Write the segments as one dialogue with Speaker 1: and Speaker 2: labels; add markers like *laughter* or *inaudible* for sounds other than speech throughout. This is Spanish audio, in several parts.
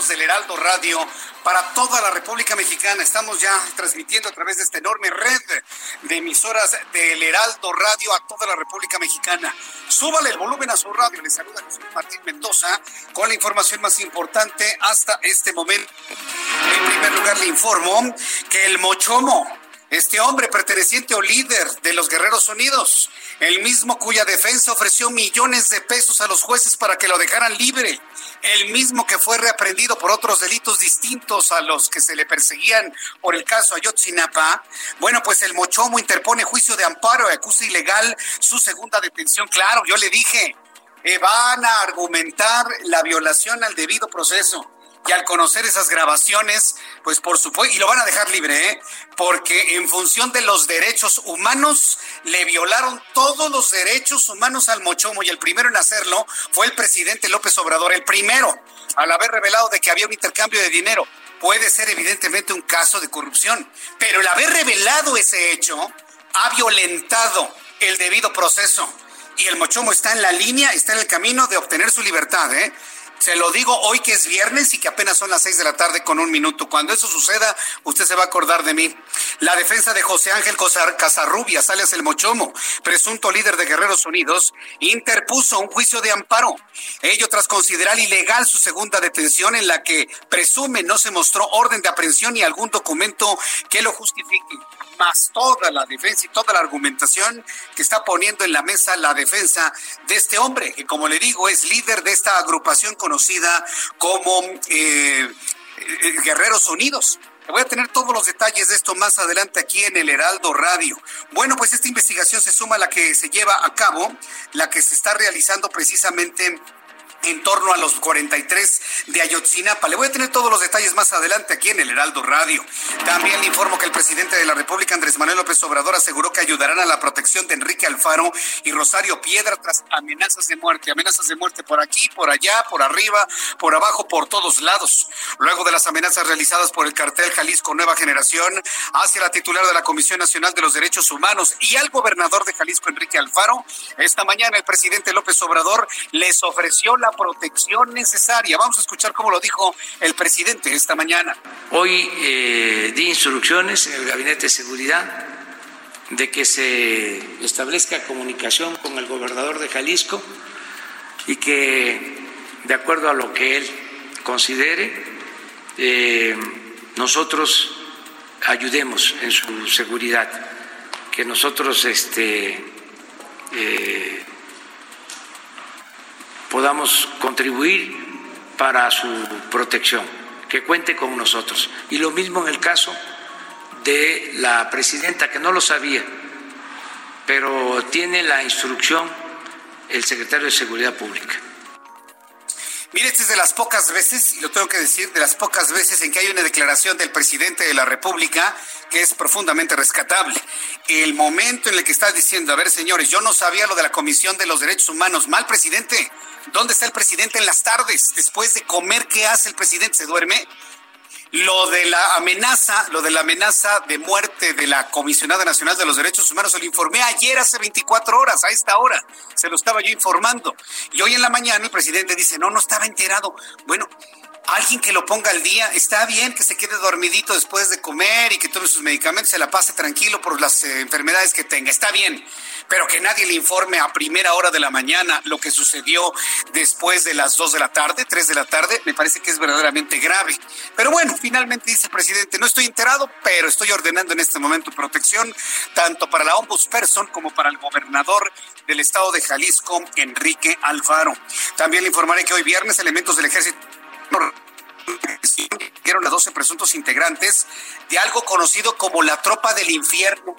Speaker 1: Micrófonos del Heraldo Radio para toda la República Mexicana. Estamos ya transmitiendo a través de esta enorme red de emisoras del Heraldo Radio a toda la República Mexicana. Súbale el volumen a su radio. Le saluda Jesús Martín Mendoza con la información más importante hasta este momento. En primer lugar, le informo que el Mochomo, este hombre perteneciente o líder de los Guerreros Unidos, el mismo cuya defensa ofreció millones de pesos a los jueces para que lo dejaran libre, el mismo que fue reaprendido por otros delitos distintos a los que se le perseguían por el caso Ayotzinapa. Bueno, pues el Mochomo interpone juicio de amparo y acusa ilegal su segunda detención. Claro, yo le dije, eh, van a argumentar la violación al debido proceso y al conocer esas grabaciones, pues por supuesto, y lo van a dejar libre, ¿eh? porque en función de los derechos humanos, le violaron todos los derechos humanos al Mochomo, y el primero en hacerlo fue el presidente López Obrador, el primero, al haber revelado de que había un intercambio de dinero. Puede ser evidentemente un caso de corrupción, pero el haber revelado ese hecho ha violentado el debido proceso. Y el Mochomo está en la línea, está en el camino de obtener su libertad, ¿eh? Se lo digo hoy que es viernes y que apenas son las seis de la tarde con un minuto. Cuando eso suceda, usted se va a acordar de mí. La defensa de José Ángel Casarrubias, alias el Mochomo, presunto líder de Guerreros Unidos, interpuso un juicio de amparo. Ello tras considerar ilegal su segunda detención en la que presume no se mostró orden de aprehensión ni algún documento que lo justifique más toda la defensa y toda la argumentación que está poniendo en la mesa la defensa de este hombre, que como le digo es líder de esta agrupación conocida como eh, Guerreros Unidos. Voy a tener todos los detalles de esto más adelante aquí en el Heraldo Radio. Bueno, pues esta investigación se suma a la que se lleva a cabo, la que se está realizando precisamente en torno a los 43 de Ayotzinapa. Le voy a tener todos los detalles más adelante aquí en el Heraldo Radio. También le informo que el presidente de la República, Andrés Manuel López Obrador, aseguró que ayudarán a la protección de Enrique Alfaro y Rosario Piedra tras amenazas de muerte. Amenazas de muerte por aquí, por allá, por arriba, por abajo, por todos lados. Luego de las amenazas realizadas por el cartel Jalisco Nueva Generación hacia la titular de la Comisión Nacional de los Derechos Humanos y al gobernador de Jalisco, Enrique Alfaro, esta mañana el presidente López Obrador les ofreció la protección necesaria. Vamos a escuchar cómo lo dijo el presidente esta mañana.
Speaker 2: Hoy eh, di instrucciones en el Gabinete de Seguridad de que se establezca comunicación con el gobernador de Jalisco y que, de acuerdo a lo que él considere, eh, nosotros ayudemos en su seguridad, que nosotros este, eh, podamos contribuir para su protección, que cuente con nosotros. Y lo mismo en el caso de la presidenta, que no lo sabía, pero tiene la instrucción el secretario de Seguridad Pública.
Speaker 1: Mire, esta es de las pocas veces, y lo tengo que decir, de las pocas veces en que hay una declaración del presidente de la República que es profundamente rescatable. El momento en el que está diciendo, a ver, señores, yo no sabía lo de la Comisión de los Derechos Humanos. Mal, presidente. ¿Dónde está el presidente en las tardes? Después de comer, ¿qué hace el presidente? ¿Se duerme? Lo de la amenaza, lo de la amenaza de muerte de la Comisionada Nacional de los Derechos Humanos, se lo informé ayer hace 24 horas, a esta hora. Se lo estaba yo informando. Y hoy en la mañana el presidente dice, no, no estaba enterado. Bueno, alguien que lo ponga al día. Está bien que se quede dormidito después de comer y que tome sus medicamentos, se la pase tranquilo por las eh, enfermedades que tenga. Está bien, pero que nadie le informe a primera hora de la mañana lo que sucedió después de las 2 de la tarde, 3 de la tarde, me parece que es verdaderamente grave. Pero bueno, finalmente dice el presidente, no estoy enterado, pero estoy ordenando en este momento protección tanto para la ombudsperson como para el gobernador del estado de Jalisco, Enrique Alfaro. También le informaré que hoy viernes elementos del ejército dieron a 12 presuntos integrantes de algo conocido como la Tropa del Infierno.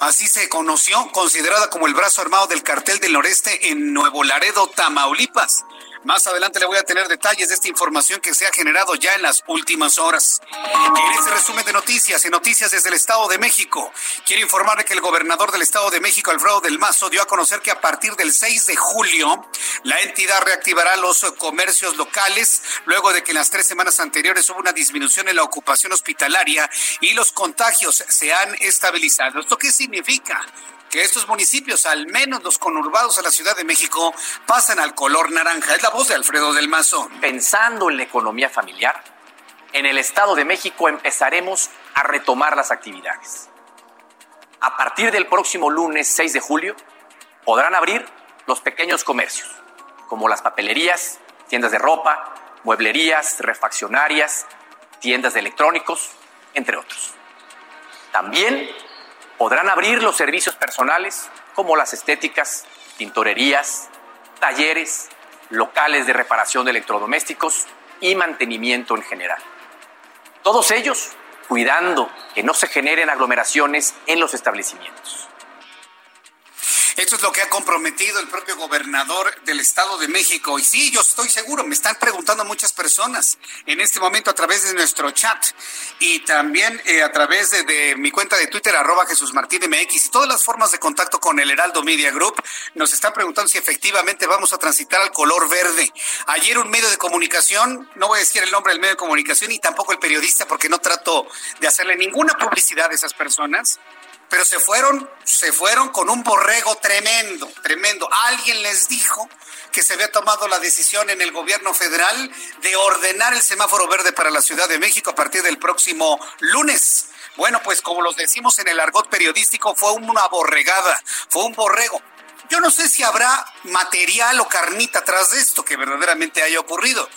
Speaker 1: Así se conoció, considerada como el brazo armado del cartel del noreste en Nuevo Laredo, Tamaulipas. Más adelante le voy a tener detalles de esta información que se ha generado ya en las últimas horas. En este resumen de noticias, en noticias desde el Estado de México, quiero informarle que el gobernador del Estado de México, Alfredo del Mazo, dio a conocer que a partir del 6 de julio, la entidad reactivará los comercios locales, luego de que en las tres semanas anteriores hubo una disminución en la ocupación hospitalaria y los contagios se han estabilizado. ¿Esto qué significa? Que estos municipios, al menos los conurbados a la Ciudad de México, pasan al color naranja. Es la voz de Alfredo del Mazo.
Speaker 3: Pensando en la economía familiar, en el Estado de México empezaremos a retomar las actividades. A partir del próximo lunes 6 de julio, podrán abrir los pequeños comercios, como las papelerías, tiendas de ropa, mueblerías, refaccionarias, tiendas de electrónicos, entre otros. También podrán abrir los servicios personales como las estéticas, tintorerías, talleres, locales de reparación de electrodomésticos y mantenimiento en general. Todos ellos cuidando que no se generen aglomeraciones en los establecimientos.
Speaker 1: Esto es lo que ha comprometido el propio gobernador del Estado de México. Y sí, yo estoy seguro, me están preguntando muchas personas en este momento a través de nuestro chat y también eh, a través de, mi cuenta de Twitter, arroba Jesús Martín MX y todas las formas de contacto con el Heraldo Media Group. Nos están preguntando si efectivamente vamos a transitar al color verde. Ayer un medio de comunicación, no voy a decir el nombre del medio de comunicación y tampoco el periodista porque no trato de hacerle ninguna publicidad a esas personas pero se fueron, se fueron con un borrego tremendo, tremendo. Alguien les dijo que se había tomado la decisión en el gobierno federal de ordenar el semáforo verde para la Ciudad de México a partir del próximo lunes. Bueno, pues como los decimos en el argot periodístico, fue una borregada, fue un borrego. Yo no sé si habrá material o carnita tras de esto que verdaderamente haya ocurrido,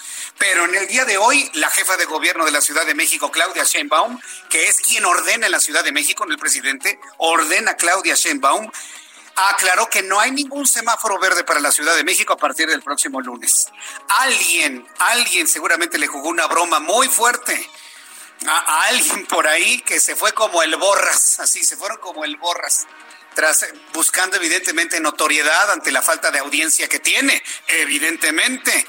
Speaker 1: pero en el día de hoy la jefa de gobierno de la Ciudad de México, Claudia Sheinbaum, que es quien ordena en la Ciudad de México, el presidente, ordena Claudia Sheinbaum, aclaró que no hay ningún semáforo verde para la Ciudad de México a partir del próximo lunes. Alguien, alguien seguramente le jugó una broma muy fuerte a, alguien por ahí que se fue como el borras, así, se fueron como el borras tras buscando evidentemente notoriedad ante la falta de audiencia que tiene, evidentemente.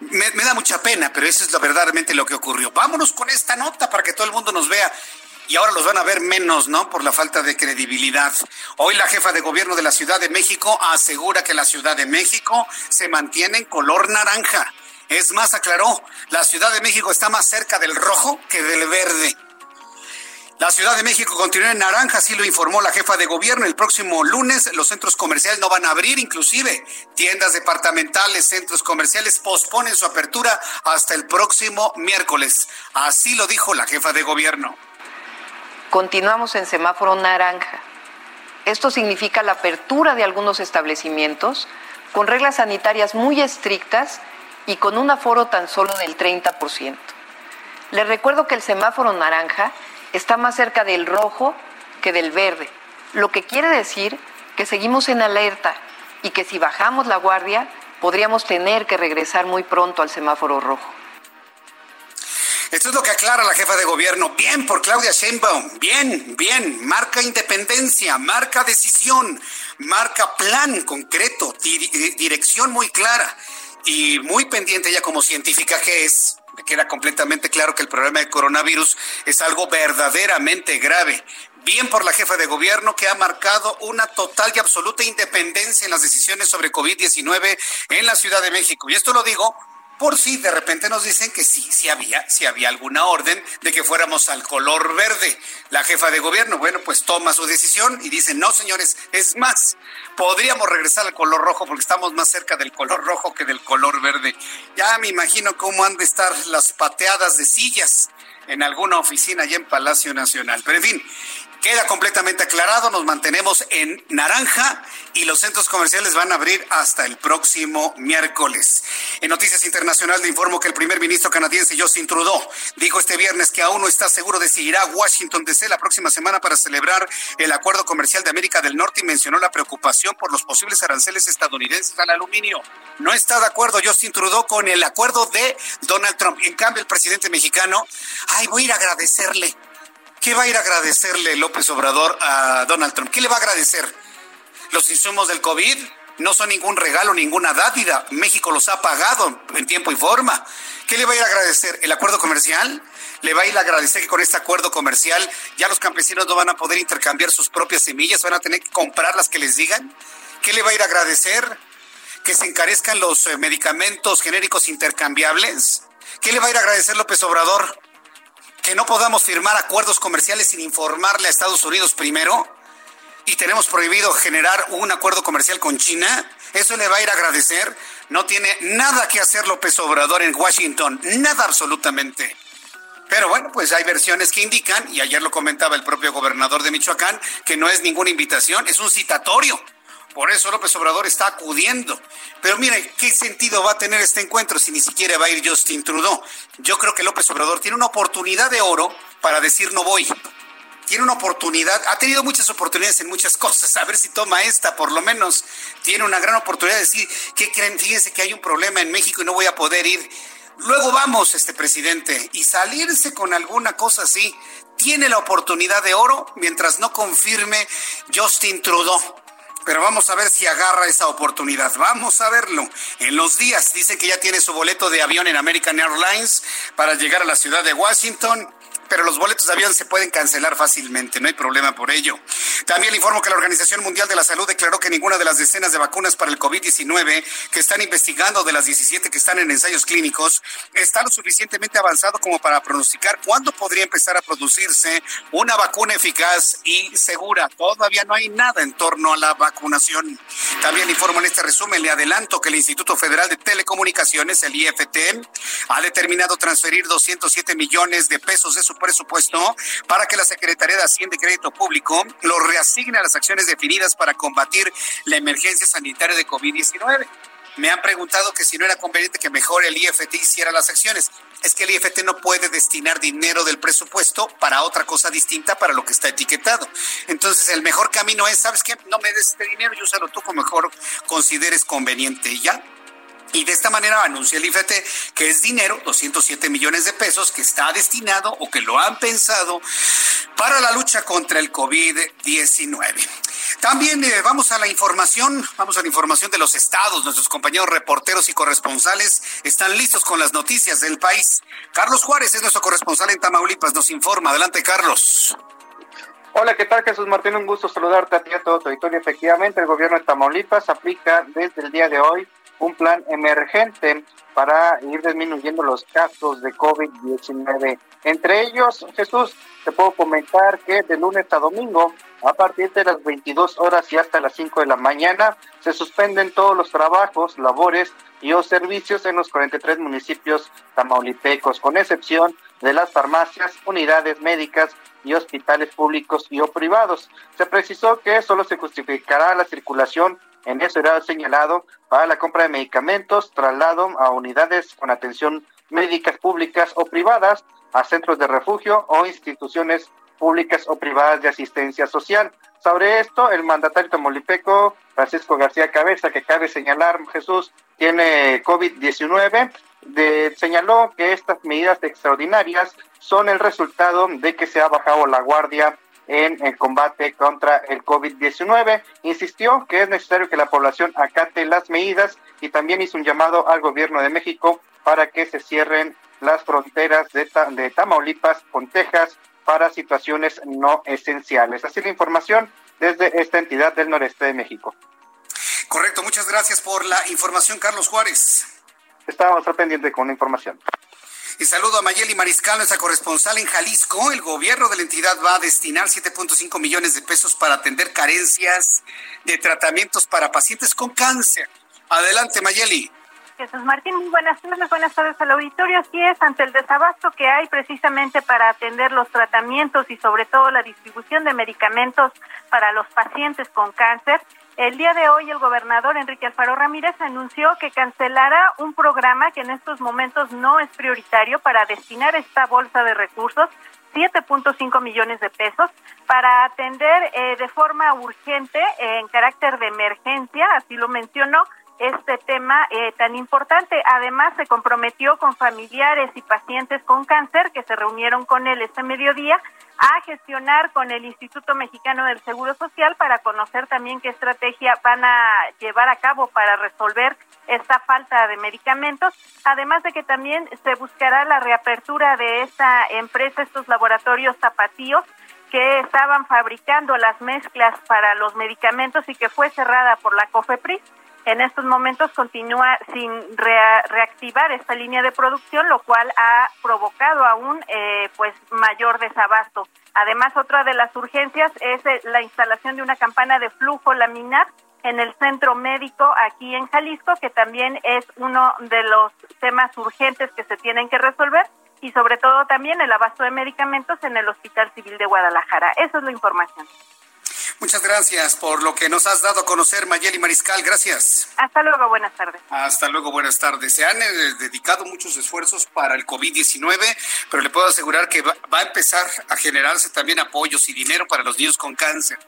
Speaker 1: Me, da mucha pena, pero eso es lo, verdaderamente lo que ocurrió. Vámonos con esta nota para que todo el mundo nos vea. Y ahora los van a ver menos, ¿no? Por la falta de credibilidad. Hoy la jefa de gobierno de la Ciudad de México asegura que la Ciudad de México se mantiene en color naranja. Es más, aclaró, la Ciudad de México está más cerca del rojo que del verde. La Ciudad de México continúa en naranja, así lo informó la jefa de gobierno. El próximo lunes los centros comerciales no van a abrir, inclusive tiendas departamentales, centros comerciales posponen su apertura hasta el próximo miércoles. Así lo dijo la jefa de gobierno.
Speaker 4: Continuamos en semáforo naranja. Esto significa la apertura de algunos establecimientos con reglas sanitarias muy estrictas y con un aforo tan solo del 30%. Les recuerdo que el semáforo naranja está más cerca del rojo que del verde, lo que quiere decir que seguimos en alerta y que si bajamos la guardia podríamos tener que regresar muy pronto al semáforo rojo.
Speaker 1: Esto es lo que aclara la jefa de gobierno. Bien por Claudia Sheinbaum. Bien, bien. Marca independencia, marca decisión, marca plan concreto, dirección muy clara y muy pendiente ya como científica que es queda completamente claro que el problema del coronavirus es algo verdaderamente grave. Bien por la jefa de gobierno que ha marcado una total y absoluta independencia en las decisiones sobre COVID-19 en la Ciudad de México. Y esto lo digo por si de repente nos dicen que sí, sí había, sí había alguna orden de que fuéramos al color verde. La jefa de gobierno, bueno, pues toma su decisión y dice, no, señores, es más, podríamos regresar al color rojo porque estamos más cerca del color rojo que del color verde. Ya me imagino cómo han de estar las pateadas de sillas en alguna oficina allá en Palacio Nacional. Pero en fin, Queda completamente aclarado, nos mantenemos en naranja y los centros comerciales van a abrir hasta el próximo miércoles. En Noticias Internacionales le informo que el primer ministro canadiense Justin Trudeau dijo este viernes que aún no está seguro de si irá a Washington DC la próxima semana para celebrar el acuerdo comercial de América del Norte y mencionó la preocupación por los posibles aranceles estadounidenses al aluminio. No está de acuerdo Justin Trudeau con el acuerdo de Donald Trump. En cambio, el presidente mexicano, ay, voy a ir a agradecerle ¿Qué va a ir a agradecerle López Obrador a Donald Trump? ¿Qué le va a agradecer? ¿Los insumos del COVID? No son ningún regalo, ninguna dátida. México los ha pagado en tiempo y forma. ¿Qué le va a ir a agradecer? ¿El acuerdo comercial? ¿Le va a ir a agradecer que con este acuerdo comercial ya los campesinos no van a poder intercambiar sus propias semillas? ¿Van a tener que comprar las que les digan? ¿Qué le va a ir a agradecer? ¿Que se encarezcan los eh, medicamentos genéricos intercambiables? ¿Qué le va a ir a agradecer López Obrador? Que no podamos firmar acuerdos comerciales sin informarle a Estados Unidos primero y tenemos prohibido generar un acuerdo comercial con China, eso le va a ir a agradecer. No tiene nada que hacer López Obrador en Washington, nada absolutamente. Pero bueno, pues hay versiones que indican, y ayer lo comentaba el propio gobernador de Michoacán, que no es ninguna invitación, es un citatorio por eso López Obrador está acudiendo. Pero mire, ¿qué sentido va a tener este encuentro si ni siquiera va a ir Justin Trudeau? Yo creo que López Obrador tiene una oportunidad de oro para decir no voy. Tiene una oportunidad, ha tenido muchas oportunidades en muchas cosas, a ver si toma esta, por lo menos tiene una gran oportunidad de decir, ¿qué creen? Fíjense que hay un problema en México y no voy a poder ir. Luego vamos, este presidente, y salirse con alguna cosa así. Tiene la oportunidad de oro mientras no confirme Justin Trudeau pero vamos a ver si agarra esa oportunidad. Vamos a verlo. En los días dice que ya tiene su boleto de avión en American Airlines para llegar a la ciudad de Washington pero los boletos de avión se pueden cancelar fácilmente, no hay problema por ello. También le informo que la Organización Mundial de la Salud declaró que ninguna de las decenas de vacunas para el COVID-19 que están investigando de las 17 que están en ensayos clínicos está lo suficientemente avanzado como para pronosticar cuándo podría empezar a producirse una vacuna eficaz y segura. Todavía no hay nada en torno a la vacunación. También informo en este resumen, le adelanto que el Instituto Federal de Telecomunicaciones, el IFT, ha determinado transferir 207 millones de pesos de su presupuesto para que la Secretaría de Hacienda y Crédito Público lo reasigne a las acciones definidas para combatir la emergencia sanitaria de COVID-19 me han preguntado que si no era conveniente que mejor el IFT hiciera las acciones. Es que el IFT no puede destinar dinero del presupuesto para otra cosa distinta para lo que está etiquetado. Entonces, el mejor camino es, ¿sabes qué? No me des este dinero y úsalo tú como mejor consideres conveniente. Y ya, y de esta manera anuncia el IFT que es dinero, 207 millones de pesos, que está destinado o que lo han pensado para la lucha contra el COVID-19. También eh, vamos a la información, vamos a la información de los estados. Nuestros compañeros reporteros y corresponsales están listos con las noticias del país. Carlos Juárez es nuestro corresponsal en Tamaulipas, nos informa. Adelante, Carlos.
Speaker 5: Hola, ¿qué tal Jesús Martín? Un gusto saludarte a ti y a todo tu auditorio. Efectivamente, el gobierno de Tamaulipas aplica desde el día de hoy un plan emergente para ir disminuyendo los casos de COVID-19. Entre ellos, Jesús, te puedo comentar que de lunes a domingo, a partir de las 22 horas y hasta las 5 de la mañana, se suspenden todos los trabajos, labores y o servicios en los 43 municipios tamaulipecos, con excepción de las farmacias, unidades médicas y hospitales públicos y o privados. Se precisó que solo se justificará la circulación en ese horario señalado para la compra de medicamentos, traslado a unidades con atención médicas públicas o privadas, a centros de refugio o instituciones públicas o privadas de asistencia social. Sobre esto, el mandatario tamaulipeco Francisco García Cabeza, que cabe señalar, Jesús, tiene COVID-19, señaló que estas medidas extraordinarias son el resultado de que se ha bajado la guardia en el combate contra el COVID-19. Insistió que es necesario que la población acate las medidas y también hizo un llamado al gobierno de México para que se cierren las fronteras de, de Tamaulipas con Texas para situaciones no esenciales. Así la información desde esta entidad del noreste de México.
Speaker 1: Correcto, muchas gracias por la información, Carlos Juárez.
Speaker 5: Estábamos al pendiente con la información.
Speaker 1: Y saludo a Mayeli Mariscal, nuestra corresponsal en Jalisco. El gobierno de la entidad va a destinar 7.5 millones de pesos para atender carencias de tratamientos para pacientes con cáncer. Adelante, Mayeli.
Speaker 6: Jesús Martín, muy buenas tardes, buenas tardes al auditorio. Así es, ante el desabasto que hay precisamente para atender los tratamientos y sobre todo la distribución de medicamentos para los pacientes con cáncer, el día de hoy el gobernador Enrique Alfaro Ramírez anunció que cancelará un programa que en estos momentos no es prioritario para destinar esta bolsa de recursos 7.5 millones de pesos para atender eh, de forma urgente en carácter de emergencia, así lo mencionó, este tema eh, tan importante. Además, se comprometió con familiares y pacientes con cáncer que se reunieron con él este mediodía a gestionar con el Instituto Mexicano del Seguro Social para conocer también qué estrategia van a llevar a cabo para resolver esta falta de medicamentos, además de que también se buscará la reapertura de esta empresa, estos laboratorios zapatíos que estaban fabricando las mezclas para los medicamentos y que fue cerrada por la COFEPRIS en estos momentos continúa sin reactivar esta línea de producción, lo cual ha provocado aún eh, pues mayor desabasto. Además, otra de las urgencias es eh, la instalación de una campana de flujo laminar en el centro médico aquí en Jalisco, que también es uno de los temas urgentes que se tienen que resolver y sobre todo también el abasto de medicamentos en el Hospital Civil de Guadalajara. Esa es la información.
Speaker 1: Muchas gracias por lo que nos has dado a conocer, Mayeli Mariscal. Gracias.
Speaker 6: Hasta luego, buenas tardes.
Speaker 1: Hasta luego, buenas tardes. Se han eh, dedicado muchos esfuerzos para el COVID-19, pero le puedo asegurar que va, va a empezar a generarse también apoyos y dinero para los niños con cáncer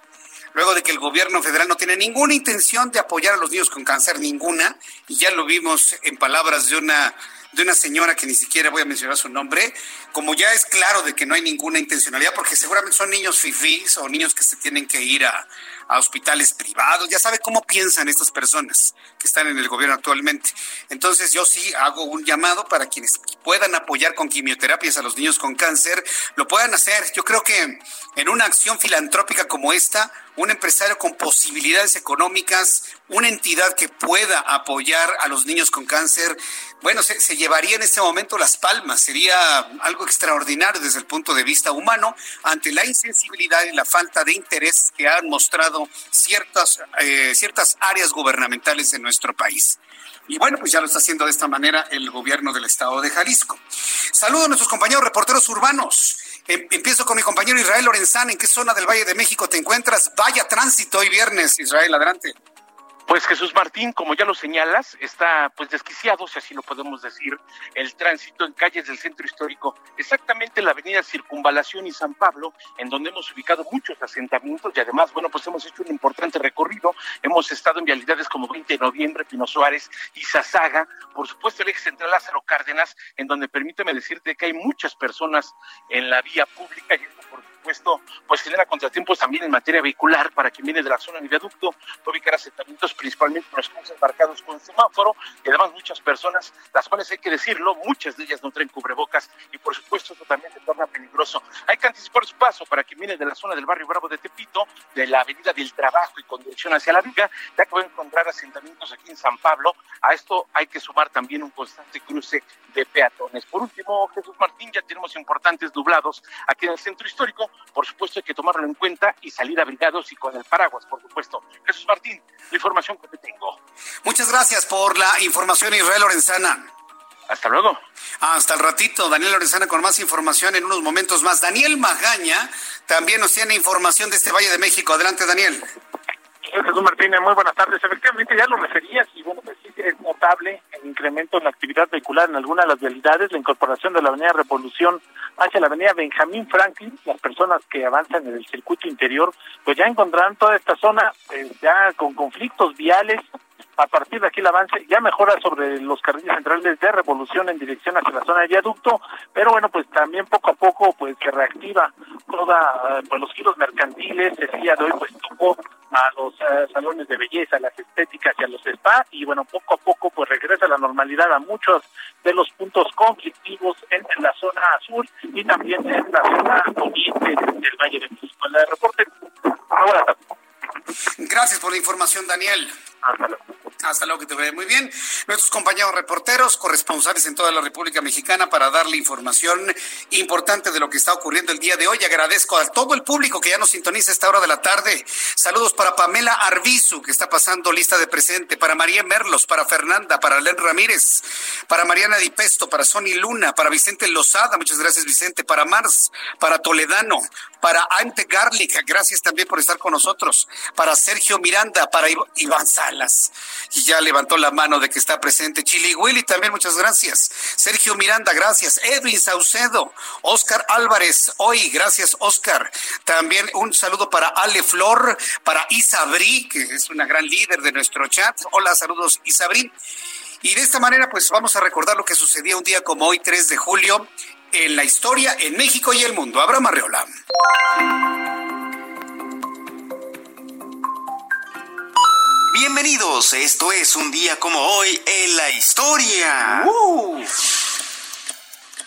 Speaker 1: luego de que el gobierno federal no tiene ninguna intención de apoyar a los niños con cáncer, ninguna, y ya lo vimos en palabras de una de una señora que ni siquiera voy a mencionar su nombre, como ya es claro de que no hay ninguna intencionalidad, porque seguramente son niños fifís o niños que se tienen que ir a, a hospitales privados, ya sabe cómo piensan estas personas que están en el gobierno actualmente. Entonces yo sí hago un llamado para quienes puedan apoyar con quimioterapias a los niños con cáncer, lo puedan hacer. Yo creo que en una acción filantrópica como esta, un empresario con posibilidades económicas, una entidad que pueda apoyar a los niños con cáncer, bueno, se, se, llevaría en este momento las palmas. Sería algo extraordinario desde el punto de vista humano ante la insensibilidad y la falta de interés que han mostrado ciertas, eh, ciertas áreas gubernamentales en nuestro país. Y bueno, pues ya lo está haciendo de esta manera el gobierno del estado de Jalisco. Saludo a nuestros compañeros reporteros urbanos. Em, empiezo con mi compañero Israel Lorenzana. ¿En qué zona del Valle de México te encuentras? Vaya tránsito hoy viernes, Israel, adelante.
Speaker 7: Pues Jesús Martín, como ya lo señalas, está pues desquiciado, si así lo podemos decir, el tránsito en calles del centro histórico, exactamente la avenida Circunvalación y San Pablo, en donde hemos ubicado muchos asentamientos y además, bueno, pues hemos hecho un importante recorrido, hemos estado en vialidades como 20 de noviembre, Pino Suárez y Zazaga, por supuesto el eje central Lázaro Cárdenas, en donde permíteme decirte que hay muchas personas en la vía pública y supuesto, pues genera contratiempos también en materia vehicular para quien viene de la zona de viaducto, ubicar asentamientos principalmente los cruces marcados con semáforo y además muchas personas, las cuales hay que decirlo, muchas de ellas no traen cubrebocas y por supuesto eso también se torna peligroso. Hay que anticipar su paso para quien viene de la zona del barrio Bravo de Tepito, de la avenida del Trabajo y con dirección hacia la Viga, ya que va a encontrar asentamientos aquí en San Pablo. A esto hay que sumar también un constante cruce de peatones. Por último, Jesús Martín, ya tenemos importantes nublados aquí en el centro histórico, por supuesto hay que tomarlo en cuenta y salir abrigados y con el paraguas, por supuesto. Jesús Martín, la información que te tengo.
Speaker 1: Muchas gracias por la información, Israel Lorenzana.
Speaker 7: Hasta luego.
Speaker 1: Hasta el ratito, Daniel Lorenzana con más información en unos momentos más. Daniel Magaña también nos tiene información de este Valle de México. Adelante, Daniel.
Speaker 8: Jesús Martínez, muy buenas tardes. Efectivamente, ya lo referías y bueno, pues sí es notable el incremento en la actividad vehicular en algunas de las vialidades, la incorporación de la Avenida Revolución hacia la Avenida Benjamín Franklin. Las personas que avanzan en el circuito interior, pues ya encontrarán toda esta zona pues, ya con conflictos viales. A partir de aquí el avance ya mejora sobre los carriles centrales de revolución en dirección hacia la zona de viaducto, pero bueno, pues también poco a poco pues se reactiva toda pues los giros mercantiles. El día de hoy pues tocó a los uh, salones de belleza, a las estéticas y a los spa y bueno, poco a poco pues regresa la normalidad a muchos de los puntos conflictivos en, la zona sur y también en la zona oriente del Valle de México. El reporte, ahora
Speaker 1: Gracias por la información, Daniel.
Speaker 8: Hasta luego.
Speaker 1: Hasta luego, que te vaya muy bien. Nuestros compañeros reporteros, corresponsales en toda la República Mexicana para darle información importante de lo que está ocurriendo el día de hoy. Agradezco a todo el público que ya nos sintoniza a esta hora de la tarde. Saludos para Pamela Arbizu, que está pasando lista de presente, para María Merlos, para Fernanda, para Len Ramírez, para Mariana Di Pesto, para Sony Luna, para Vicente Lozada, muchas gracias Vicente, para Mars, para Toledano, para Ante Garlic, gracias también por estar con nosotros, para Sergio Miranda, para Iván Y ya levantó la mano de que está presente. Chili Willy también, muchas gracias. Sergio Miranda, gracias. Edwin Saucedo, Oscar Álvarez, hoy, gracias Oscar. También un saludo para Ale Flor, para Isabri, que es una gran líder de nuestro chat. Hola, saludos Isabri. Y de esta manera, pues vamos a recordar lo que sucedía un día como hoy, 3 de julio, en la historia, en México y el mundo. Abraham Arreola.
Speaker 9: Bienvenidos, esto es un día como hoy en la historia.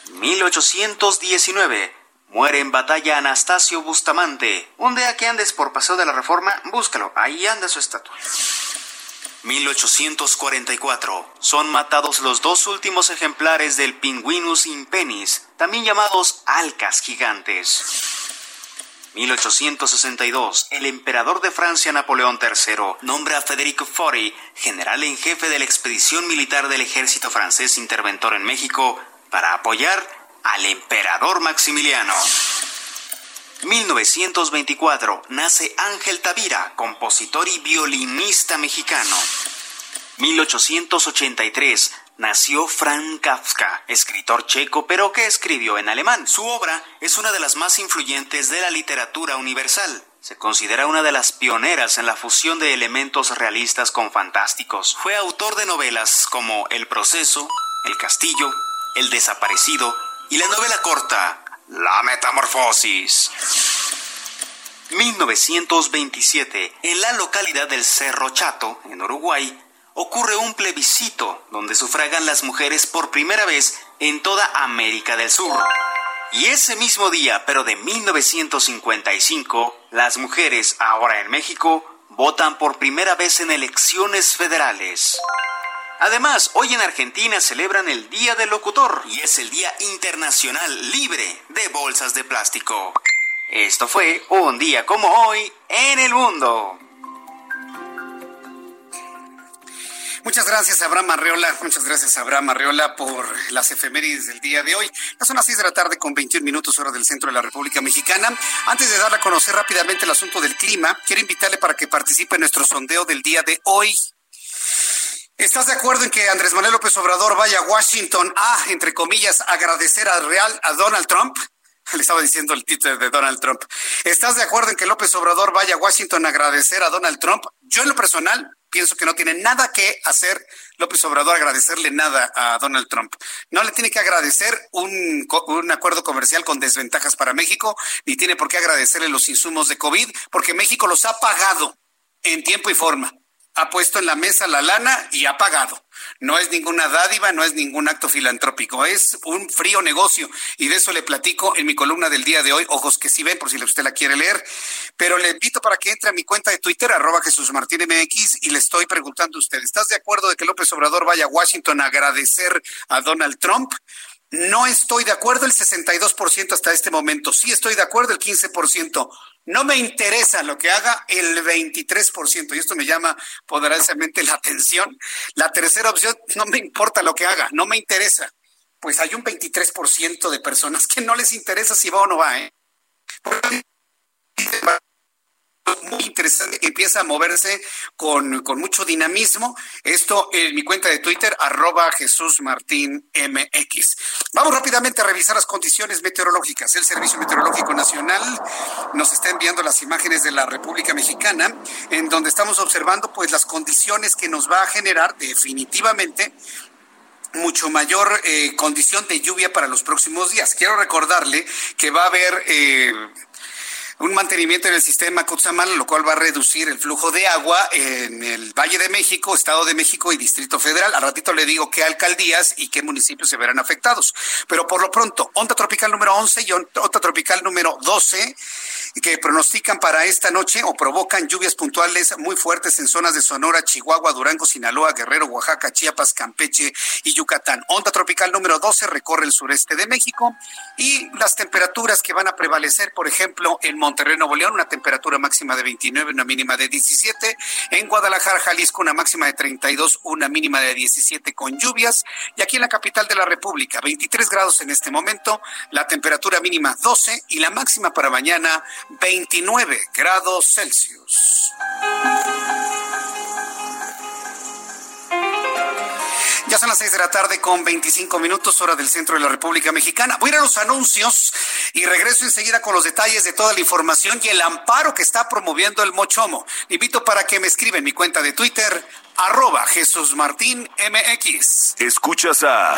Speaker 9: 1819. Muere en batalla Anastasio Bustamante. Un día que andes por Paseo de la Reforma, búscalo, ahí anda su estatua. 1844. Son matados los dos últimos ejemplares del Pinguinus impenis, también llamados alcas gigantes. 1862, el emperador de Francia Napoleón III nombra a Federico Fori general en jefe de la expedición militar del ejército francés interventor en México para apoyar al emperador Maximiliano. 1924 nace Ángel Tavira, compositor y violinista mexicano. 1883 nació Frank Kafka, escritor checo, pero que escribió en alemán. Su obra es una de las más influyentes de la literatura universal. Se considera una de las pioneras en la fusión de elementos realistas con fantásticos. Fue autor de novelas como El proceso, El castillo, El desaparecido y la novela corta La metamorfosis. 1927, en la localidad del Cerro Chato, en Uruguay, ocurre un plebiscito donde sufragan las mujeres por primera vez en toda América del Sur. Y ese mismo día, pero de 1955, las mujeres, ahora en México, votan por primera vez en elecciones federales. Además, hoy en Argentina celebran el Día del Locutor y es el Día Internacional Libre de Bolsas de Plástico. Esto fue un día como hoy en el mundo.
Speaker 1: Muchas gracias, Abraham Arreola. Muchas gracias, Abraham Arreola, por las efemérides del día de hoy. Ya son las 6 de la tarde con 21 minutos hora del centro de la República Mexicana. Antes de darle a conocer rápidamente el asunto del clima, quiero invitarle para que participe en nuestro sondeo del día de hoy. ¿Estás de acuerdo en que Andrés Manuel López Obrador vaya a Washington a, entre comillas, agradecer al Real a Donald Trump? Le estaba diciendo el título de Donald Trump. ¿Estás de acuerdo en que López Obrador vaya a Washington a agradecer a Donald Trump? Yo en lo personal pienso que no tiene nada que hacer López Obrador agradecerle nada a Donald Trump. No le tiene que agradecer un, un, acuerdo comercial con desventajas para México, ni tiene por qué agradecerle los insumos de COVID, porque México los ha pagado en tiempo y forma. Ha puesto en la mesa la lana y ha pagado. No es ninguna dádiva, no es ningún acto filantrópico, es un frío negocio. Y de eso le platico en mi columna del día de hoy, ojos que sí ven, por si usted la quiere leer. Pero le invito para que entre a mi cuenta de Twitter, arroba Jesús Martín MX, y le estoy preguntando a usted, ¿estás de acuerdo de que López Obrador vaya a Washington a agradecer a Donald Trump? No estoy de acuerdo el 62% hasta este momento. Sí estoy de acuerdo el 15%. No me interesa lo que haga el 23%. Y esto me llama poderosamente la atención. La tercera opción, no me importa lo que haga. No me interesa. Pues hay un 23% de personas que no les interesa si va o no va. ¿eh? Muy interesante que empieza a moverse con, con, mucho dinamismo. Esto en mi cuenta de Twitter, arroba Jesús Martín MX. Vamos rápidamente a revisar las condiciones meteorológicas. El Servicio Meteorológico Nacional nos está enviando las imágenes de la República Mexicana, en donde estamos observando pues las condiciones que nos va a generar definitivamente mucho mayor eh, condición de lluvia para los próximos días. Quiero recordarle que va a haber... Eh, un mantenimiento en el sistema Cutzamala, lo cual va a reducir el flujo de agua en el Valle de México, Estado de México y Distrito Federal. Al ratito le digo qué alcaldías y qué municipios se verán afectados. Pero por lo pronto, onda tropical número 11 y onda tropical número 12 que pronostican para esta noche o provocan lluvias puntuales muy fuertes en zonas de Sonora, Chihuahua, Durango, Sinaloa, Guerrero, Oaxaca, Chiapas, Campeche y Yucatán. Onda tropical número 12 recorre el sureste de México y las temperaturas que van a prevalecer, por ejemplo, en Monterrey, Nuevo León, una temperatura máxima de 29, una mínima de 17. En Guadalajara, Jalisco, una máxima de 32, una mínima de 17 con lluvias. Y aquí en la capital de la República, 23 grados en este momento, la temperatura mínima 12 y la máxima para mañana 29 grados Celsius. Ya son las seis de la tarde con 25 minutos hora del centro de la República Mexicana. Voy a ir a los anuncios y regreso enseguida con los detalles de toda la información y el amparo que está promoviendo el Mochomo. invito para que me escriben mi cuenta de Twitter, arroba Jesús Martín MX.
Speaker 10: Escuchas a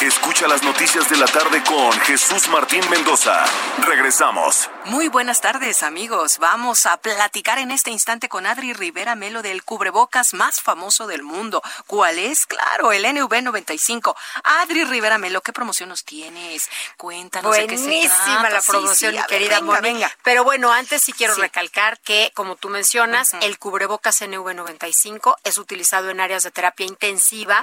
Speaker 10: Escucha las noticias de la tarde con Jesús Martín Mendoza. Regresamos.
Speaker 11: Muy buenas tardes, amigos. Vamos a platicar en este instante con Adri Rivera Melo del cubrebocas más famoso del mundo. ¿Cuál es? Claro, el NV95. Adri Rivera Melo, ¿qué promoción nos tienes? Cuéntanos.
Speaker 12: Buenísima la promoción, mi querida venga, Pero bueno, antes sí quiero recalcar que, como tú mencionas, el cubrebocas NV95 es utilizado en áreas de terapia intensiva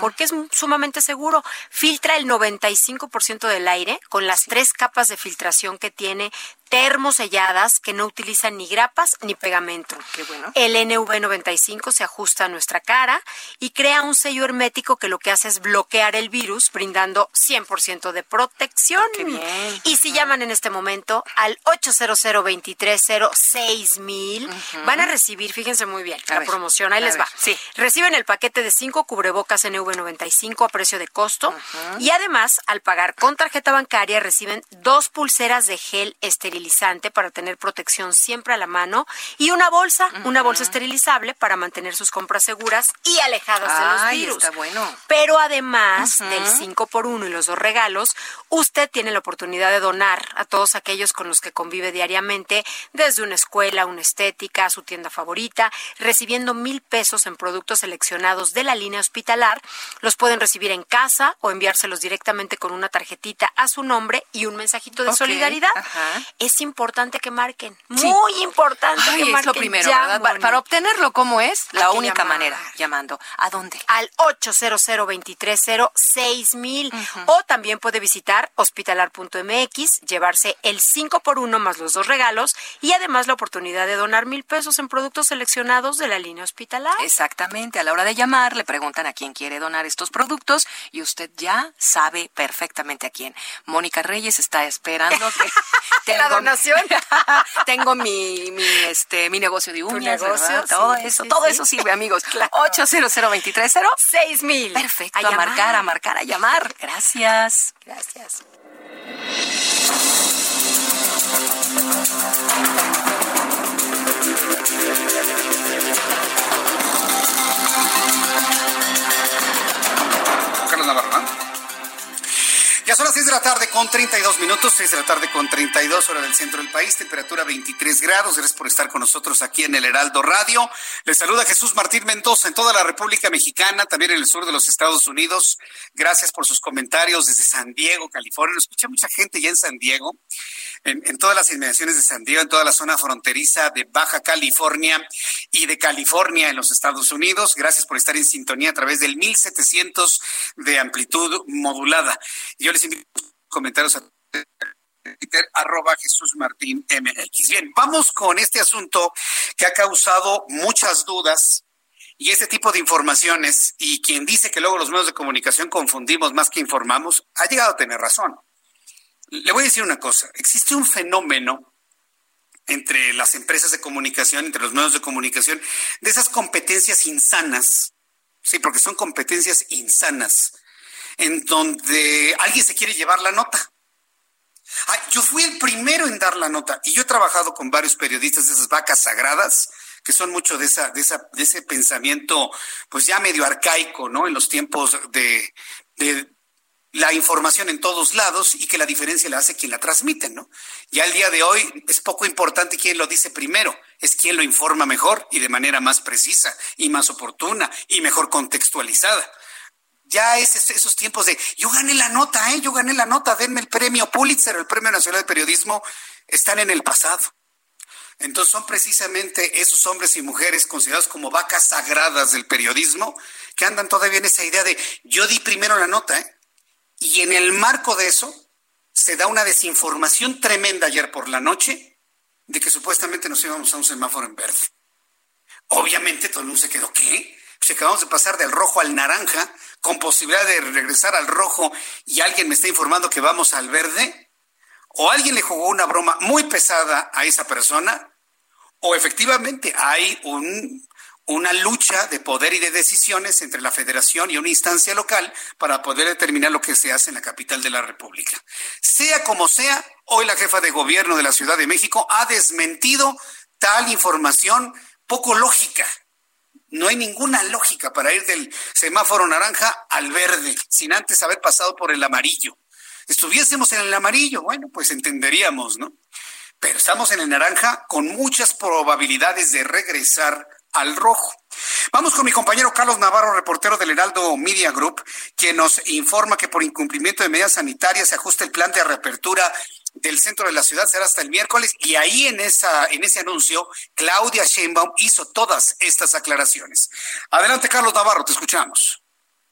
Speaker 12: porque es sumamente seguro filtra el 95% del aire con las tres capas de filtración que tiene termoselladas que no utilizan ni grapas ni pegamento.
Speaker 11: Qué bueno.
Speaker 12: El NV95 se ajusta a nuestra cara y crea un sello hermético que lo que hace es bloquear el virus, brindando 100% de protección.
Speaker 11: Qué bien.
Speaker 12: Y si llaman en este momento al 800 mil van a recibir, fíjense muy bien, la promoción, ahí les va.
Speaker 11: Sí.
Speaker 12: Reciben el paquete de 5 cubrebocas NV95 a precio de costo y además, al pagar con tarjeta bancaria, reciben dos pulseras de gel esterilizado para tener protección siempre a la mano y una bolsa, una bolsa esterilizable para mantener sus compras seguras y alejadas de los virus.
Speaker 11: Está bueno.
Speaker 12: Pero además del 5 por 1 y los dos regalos, usted tiene la oportunidad de donar a todos aquellos con los que convive diariamente, desde una escuela, una estética, su tienda favorita, recibiendo mil pesos en productos seleccionados de la línea hospitalar. Los pueden recibir en casa o enviárselos directamente con una tarjetita a su nombre y un mensajito de solidaridad es importante que marquen. Muy importante que marquen.
Speaker 11: Es lo primero, ¿verdad? Para obtenerlo, ¿cómo es? La única manera, llamando. ¿A dónde?
Speaker 12: Al 800 mil O también puede visitar hospitalar.mx, llevarse el 5 por 1 más los dos regalos y además la oportunidad de donar mil pesos en productos seleccionados de la línea hospitalar.
Speaker 11: Exactamente. A la hora de llamar, le preguntan a quién quiere donar estos productos y usted ya sabe perfectamente a quién. Mónica Reyes está esperando que *laughs*
Speaker 12: donación. *laughs*
Speaker 11: Tengo mi, mi, este, mi negocio de uñas,
Speaker 12: negocio,
Speaker 11: todo eso, todo eso sirve, amigos. *laughs* Claro. 800
Speaker 12: seis mil.
Speaker 11: Perfecto, a, marcar, a marcar, a llamar. Gracias.
Speaker 12: Gracias.
Speaker 1: Carlos Navarro, ya son las 6 de la tarde con 32 minutos, 6 de la tarde con 32 hora del centro del país, temperatura 23 grados. Gracias por estar con nosotros aquí en el Heraldo Radio. Les saluda Jesús Martín Mendoza en toda la República Mexicana, también en el sur de los Estados Unidos. Gracias por sus comentarios desde San Diego, California. Nos escucha mucha gente ya en San Diego, en, todas las inmediaciones de San Diego, en toda la zona fronteriza de Baja California y de California en los Estados Unidos. Gracias por estar en sintonía a través del 1700 de amplitud modulada. Yo les invito a comentarios a Twitter, arroba Jesús Martín MX. Bien, vamos con este asunto que ha causado muchas dudas y este tipo de informaciones, y quien dice que luego los medios de comunicación confundimos más que informamos, ha llegado a tener razón. Le voy a decir una cosa, existe un fenómeno entre las empresas de comunicación, entre los medios de comunicación, de esas competencias insanas, sí, porque son competencias insanas, en donde alguien se quiere llevar la nota. yo fui el primero en dar la nota y yo he trabajado con varios periodistas de esas vacas sagradas que son mucho de esa, de esa, de ese pensamiento, pues ya medio arcaico, ¿no? En los tiempos de, de la información en todos lados y que la diferencia la hace quien la transmite, ¿no? Ya el día de hoy es poco importante quién lo dice primero, es quien lo informa mejor y de manera más precisa y más oportuna y mejor contextualizada. Ya es esos tiempos de yo gané la nota, ¿eh? Yo gané la nota, denme el premio Pulitzer, el Premio Nacional de Periodismo, están en el pasado. Entonces son precisamente esos hombres y mujeres considerados como vacas sagradas del periodismo que andan todavía en esa idea de yo di primero la nota, ¿eh? Y en el marco de eso se da una desinformación tremenda ayer por la noche de que supuestamente nos íbamos a un semáforo en verde. Obviamente todo el mundo se quedó, ¿qué? Pues acabamos de pasar del rojo al naranja con posibilidad de regresar al rojo y alguien me está informando que vamos al verde o alguien le jugó una broma muy pesada a esa persona, o efectivamente hay un, una lucha de poder y de decisiones entre la federación y una instancia local para poder determinar lo que se hace en la capital de la República. Sea como sea, hoy la jefa de gobierno de la Ciudad de México ha desmentido tal información poco lógica. No hay ninguna lógica para ir del semáforo naranja al verde sin antes haber pasado por el amarillo estuviésemos en el amarillo, bueno, pues entenderíamos, ¿no? Pero estamos en el naranja con muchas probabilidades de regresar al rojo. Vamos con mi compañero Carlos Navarro, reportero del Heraldo Media Group, quien nos informa que por incumplimiento de medidas sanitarias se ajusta el plan de reapertura del centro de la ciudad será hasta el miércoles y ahí en esa en ese anuncio Claudia Sheinbaum hizo todas estas aclaraciones. Adelante Carlos Navarro, te escuchamos.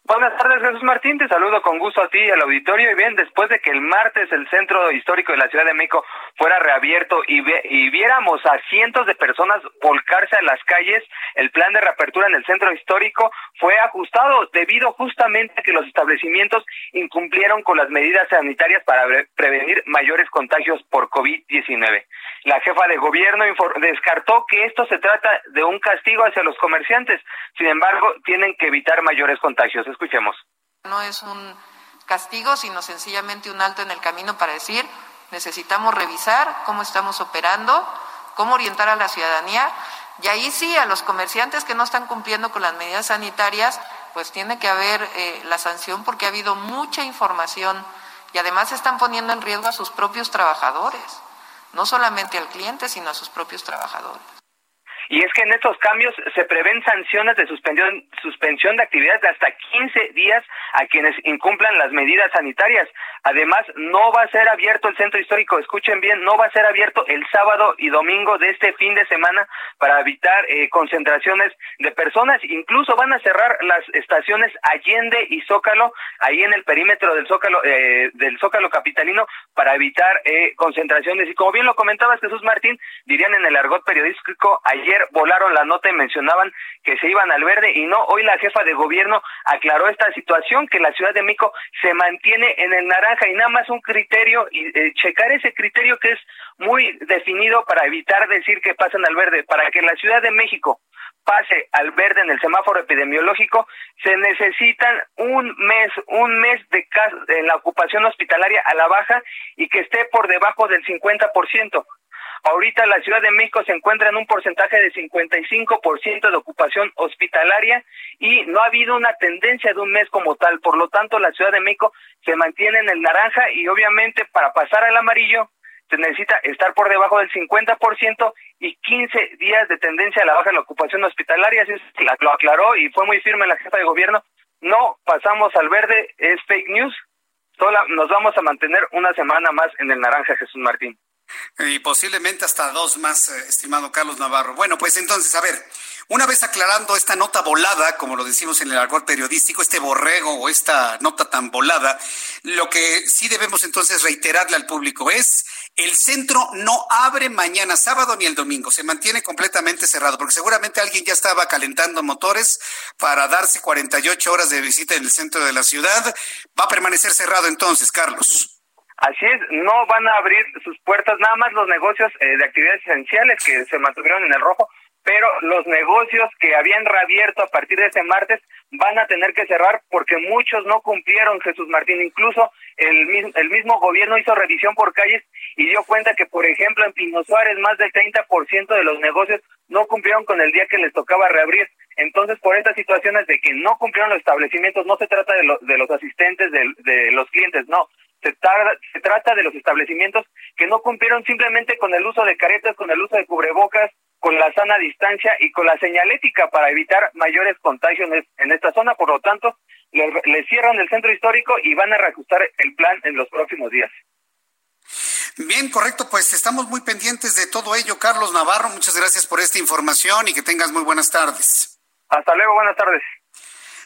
Speaker 13: Buenas tardes, Jesús Martín. Te saludo con gusto a ti y al auditorio. Y bien, después de que el martes el centro histórico de la Ciudad de México fuera reabierto y, y viéramos a cientos de personas volcarse a las calles, el plan de reapertura en el centro histórico fue ajustado debido justamente a que los establecimientos incumplieron con las medidas sanitarias para prevenir mayores contagios por COVID-19. La jefa de gobierno descartó que esto se trata de un castigo hacia los comerciantes. Sin embargo, tienen que evitar mayores contagios. Escuchemos.
Speaker 4: No es un castigo, sino sencillamente un alto en el camino para decir, necesitamos revisar cómo estamos operando, cómo orientar a la ciudadanía. Y ahí sí, a los comerciantes que no están cumpliendo con las medidas sanitarias, pues tiene que haber eh, la sanción porque ha habido mucha información y además están poniendo en riesgo a sus propios trabajadores no solamente al cliente, sino a sus propios trabajadores.
Speaker 13: Y es que en estos cambios se prevén sanciones de suspensión, suspensión de actividades de hasta 15 días a quienes incumplan las medidas sanitarias. Además, no va a ser abierto el centro histórico, escuchen bien, no va a ser abierto el sábado y domingo de este fin de semana para evitar eh, concentraciones de personas. Incluso van a cerrar las estaciones Allende y Zócalo, ahí en el perímetro del Zócalo, eh, del Zócalo capitalino, para evitar eh, concentraciones. Y como bien lo comentabas, Jesús Martín, dirían en el argot periodístico, ayer volaron la nota y mencionaban que se iban al verde y no, hoy la jefa de gobierno aclaró esta situación, que la Ciudad de México se mantiene en el naranja y nada más un criterio y eh, checar ese criterio que es muy definido para evitar decir que pasan al verde, para que la Ciudad de México pase al verde en el semáforo epidemiológico, se necesitan un mes, un mes de en la ocupación hospitalaria a la baja y que esté por debajo del 50%. Ahorita la Ciudad de México se encuentra en un porcentaje de 55% de ocupación hospitalaria y no ha habido una tendencia de un mes como tal. Por lo tanto, la Ciudad de México se mantiene en el naranja y obviamente para pasar al amarillo se necesita estar por debajo del 50% y 15 días de tendencia a la baja de la ocupación hospitalaria. Así lo aclaró y fue muy firme la jefa de gobierno. No pasamos al verde, es fake news. Sola, nos vamos a mantener una semana más en el naranja, Jesús Martín.
Speaker 1: Y posiblemente hasta dos más, eh, estimado Carlos Navarro. Bueno, pues entonces, a ver, una vez aclarando esta nota volada, como lo decimos en el argot periodístico, este borrego o esta nota tan volada, lo que sí debemos entonces reiterarle al público es, el centro no abre mañana sábado ni el domingo, se mantiene completamente cerrado, porque seguramente alguien ya estaba calentando motores para darse 48 horas de visita en el centro de la ciudad. Va a permanecer cerrado entonces, Carlos.
Speaker 13: Así es, no van a abrir sus puertas nada más los negocios eh, de actividades esenciales que se mantuvieron en el rojo pero los negocios que habían reabierto a partir de ese martes van a tener que cerrar porque muchos no cumplieron, Jesús Martín. Incluso el mismo, el mismo gobierno hizo revisión por calles y dio cuenta que, por ejemplo, en Pino Suárez más del 30% de los negocios no cumplieron con el día que les tocaba reabrir. Entonces, por estas situaciones de que no cumplieron los establecimientos, no se trata de, de los asistentes, de los clientes, no. Se, se trata de los establecimientos que no cumplieron simplemente con el uso de caretas, con el uso de cubrebocas, con la sana distancia y con la señalética para evitar mayores contagios en esta zona. Por lo tanto, le, le cierran el centro histórico y van a reajustar el plan en los próximos días.
Speaker 1: Bien, correcto, pues estamos muy pendientes de todo ello. Carlos Navarro, muchas gracias por esta información y que tengas muy buenas tardes.
Speaker 13: Hasta luego, buenas tardes.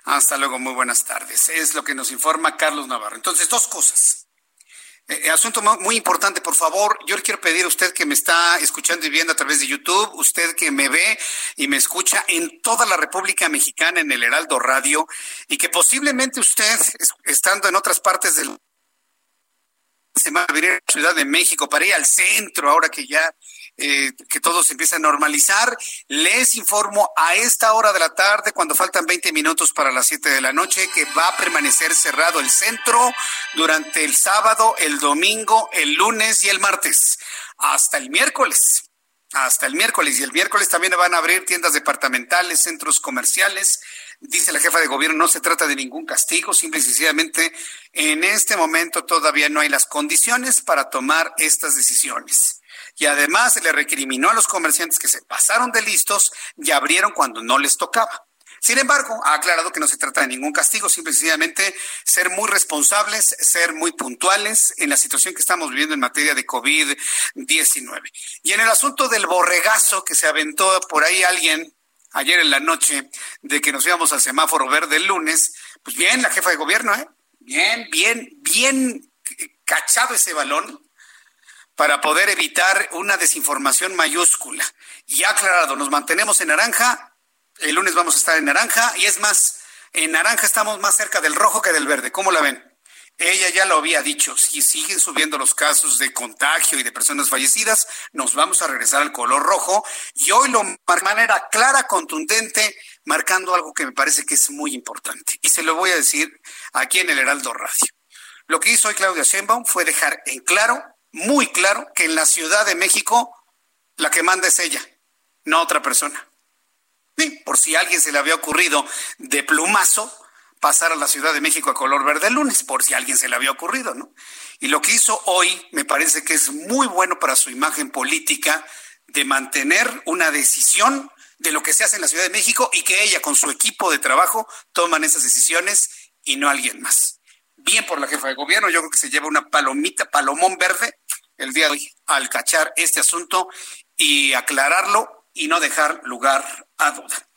Speaker 1: Hasta luego, muy buenas tardes. Es lo que nos informa Carlos Navarro. Entonces, dos cosas. Eh, eh, asunto muy importante, por favor. Yo le quiero pedir a usted que me está escuchando y viendo a través de YouTube, usted que me ve y me escucha en toda la República Mexicana en el Heraldo Radio y que posiblemente usted, estando en otras partes del se va a venir a la Ciudad de México para ir al centro, ahora que ya eh, que todo se empieza a normalizar. Les informo a esta hora de la tarde, cuando faltan 20 minutos para las 7 de la noche, que va a permanecer cerrado el centro durante el sábado, el domingo, el lunes y el martes, hasta el miércoles hasta el miércoles. Y el miércoles también van a abrir tiendas departamentales, centros comerciales. Dice la jefa de gobierno, no se trata de ningún castigo, simple y sencillamente en este momento todavía no hay las condiciones para tomar estas decisiones. Y además le recriminó a los comerciantes que se pasaron de listos y abrieron cuando no les tocaba. Sin embargo, ha aclarado que no se trata de ningún castigo, simplemente ser muy responsables, ser muy puntuales en la situación que estamos viviendo en materia de COVID-19. Y en el asunto del borregazo que se aventó por ahí alguien ayer en la noche de que nos íbamos al semáforo verde el lunes, pues bien, la jefa de gobierno, ¿eh? Bien, bien, bien cachado ese balón para poder evitar una desinformación mayúscula. Y aclarado, nos mantenemos en naranja, el lunes vamos a estar en naranja y es más, en naranja estamos más cerca del rojo que del verde. ¿Cómo la ven? Ella ya lo había dicho, si siguen subiendo los casos de contagio y de personas fallecidas, nos vamos a regresar al color rojo y hoy lo de manera clara, contundente, marcando algo que me parece que es muy importante. Y se lo voy a decir aquí en el Heraldo Radio. Lo que hizo hoy Claudia Sheinbaum fue dejar en claro, muy claro, que en la Ciudad de México la que manda es ella, no otra persona. Por si alguien se le había ocurrido de plumazo pasar a la Ciudad de México a color verde el lunes, por si alguien se le había ocurrido, ¿no? Y lo que hizo hoy me parece que es muy bueno para su imagen política de mantener una decisión de lo que se hace en la Ciudad de México y que ella con su equipo de trabajo toman esas decisiones y no alguien más. Bien por la jefa de gobierno, yo creo que se lleva una palomita, palomón verde el día de hoy al cachar este asunto y aclararlo y no dejar lugar a duda.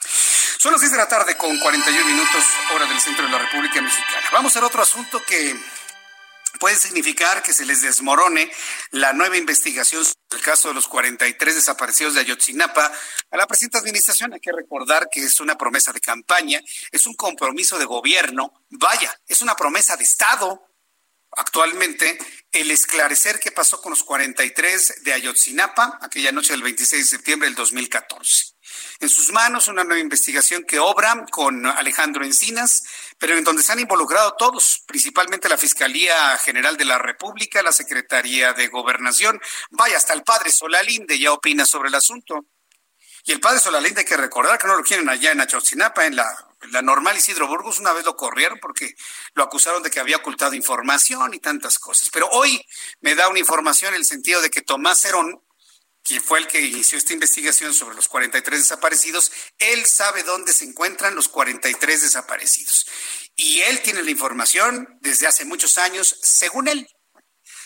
Speaker 1: Son las 6 de la tarde con 41 minutos hora del centro de la República Mexicana. Vamos a otro asunto que puede significar que se les desmorone la nueva investigación sobre el caso de los 43 desaparecidos de Ayotzinapa a la presente administración. Hay que recordar que es una promesa de campaña, es un compromiso de gobierno, vaya, es una promesa de Estado actualmente el esclarecer qué pasó con los 43 de Ayotzinapa aquella noche del 26 de septiembre del 2014 en sus manos una nueva investigación que obra con Alejandro Encinas, pero en donde se han involucrado todos, principalmente la Fiscalía General de la República, la Secretaría de Gobernación, vaya, hasta el padre Solalinde ya opina sobre el asunto. Y el padre Solalinde hay que recordar que no lo quieren allá en Achotzinapa, en la, la normal Isidro Burgos, una vez lo corrieron porque lo acusaron de que había ocultado información y tantas cosas. Pero hoy me da una información en el sentido de que Tomás Herón, quien fue el que inició esta investigación sobre los 43 desaparecidos, él sabe dónde se encuentran los 43 desaparecidos. Y él tiene la información desde hace muchos años, según él.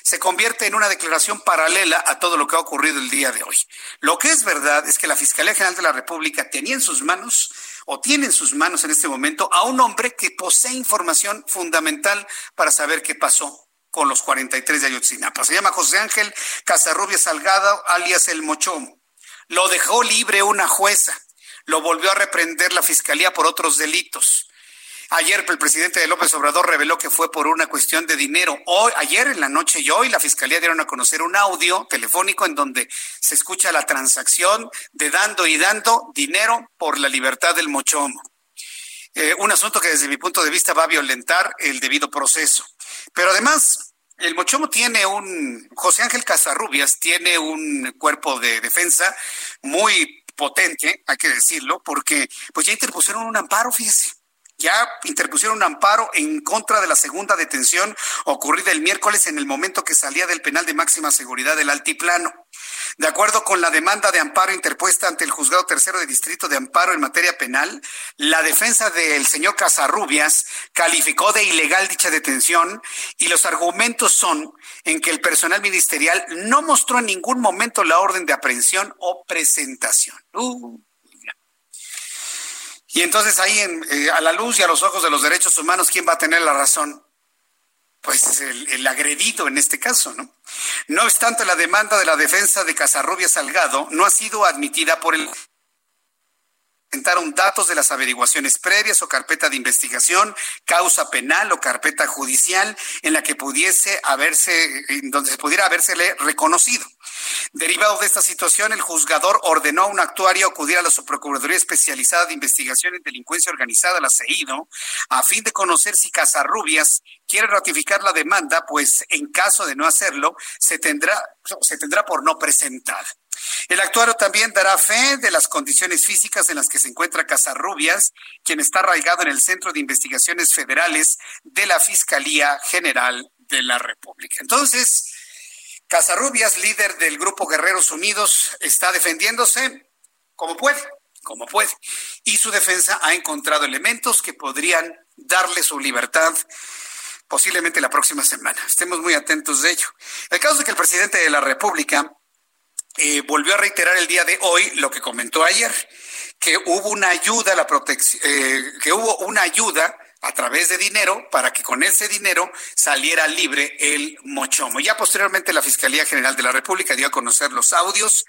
Speaker 1: Se convierte en una declaración paralela a todo lo que ha ocurrido el día de hoy. Lo que es verdad es que la Fiscalía General de la República tenía en sus manos o tiene en sus manos en este momento a un hombre que posee información fundamental para saber qué pasó con los 43 de Ayotzinapa. Se llama José Ángel Casarrubia Salgado, alias El Mochomo. Lo dejó libre una jueza. Lo volvió a reprender la fiscalía por otros delitos. Ayer el presidente López Obrador reveló que fue por una cuestión de dinero. Hoy, ayer en la noche y hoy la fiscalía dieron a conocer un audio telefónico en donde se escucha la transacción de dando y dando dinero por la libertad del mochomo. Eh, un asunto que desde mi punto de vista va a violentar el debido proceso. Pero además, el Mochomo tiene un, José Ángel Casarrubias tiene un cuerpo de defensa muy potente, hay que decirlo, porque pues ya interpusieron un amparo, fíjese ya interpusieron un amparo en contra de la segunda detención ocurrida el miércoles en el momento que salía del penal de máxima seguridad del Altiplano. De acuerdo con la demanda de amparo interpuesta ante el juzgado tercero de distrito de amparo en materia penal, la defensa del señor Casarrubias calificó de ilegal dicha detención y los argumentos son en que el personal ministerial no mostró en ningún momento la orden de aprehensión o presentación. Uh. Y entonces ahí, eh, a la luz y a los ojos de los derechos humanos, ¿quién va a tener la razón? Pues el, el, agredido en este caso, ¿no? No obstante, la demanda de la defensa de Casarrubia Salgado no ha sido admitida por el presentaron datos de las averiguaciones previas o carpeta de investigación, causa penal o carpeta judicial en la que pudiese haberse, donde se pudiera habérsele reconocido. Derivado de esta situación, el juzgador ordenó a un actuario acudir a la Subprocuraduría Especializada de Investigación en Delincuencia Organizada, la CEIDO, a fin de conocer si Casarrubias quiere ratificar la demanda, pues en caso de no hacerlo, se tendrá, se tendrá por no presentada. El actuario también dará fe de las condiciones físicas en las que se encuentra Casarrubias, quien está arraigado en el Centro de Investigaciones Federales de la Fiscalía General de la República. Entonces, Casarrubias, líder del Grupo Guerreros Unidos, está defendiéndose como puede, como puede. Y su defensa ha encontrado elementos que podrían darle su libertad posiblemente la próxima semana. Estemos muy atentos de ello. El caso de que el presidente de la República eh, volvió a reiterar el día de hoy lo que comentó ayer, que hubo una ayuda a la protección, eh, que hubo una ayuda a través de dinero para que con ese dinero saliera libre el mochomo. Ya posteriormente la Fiscalía General de la República dio a conocer los audios.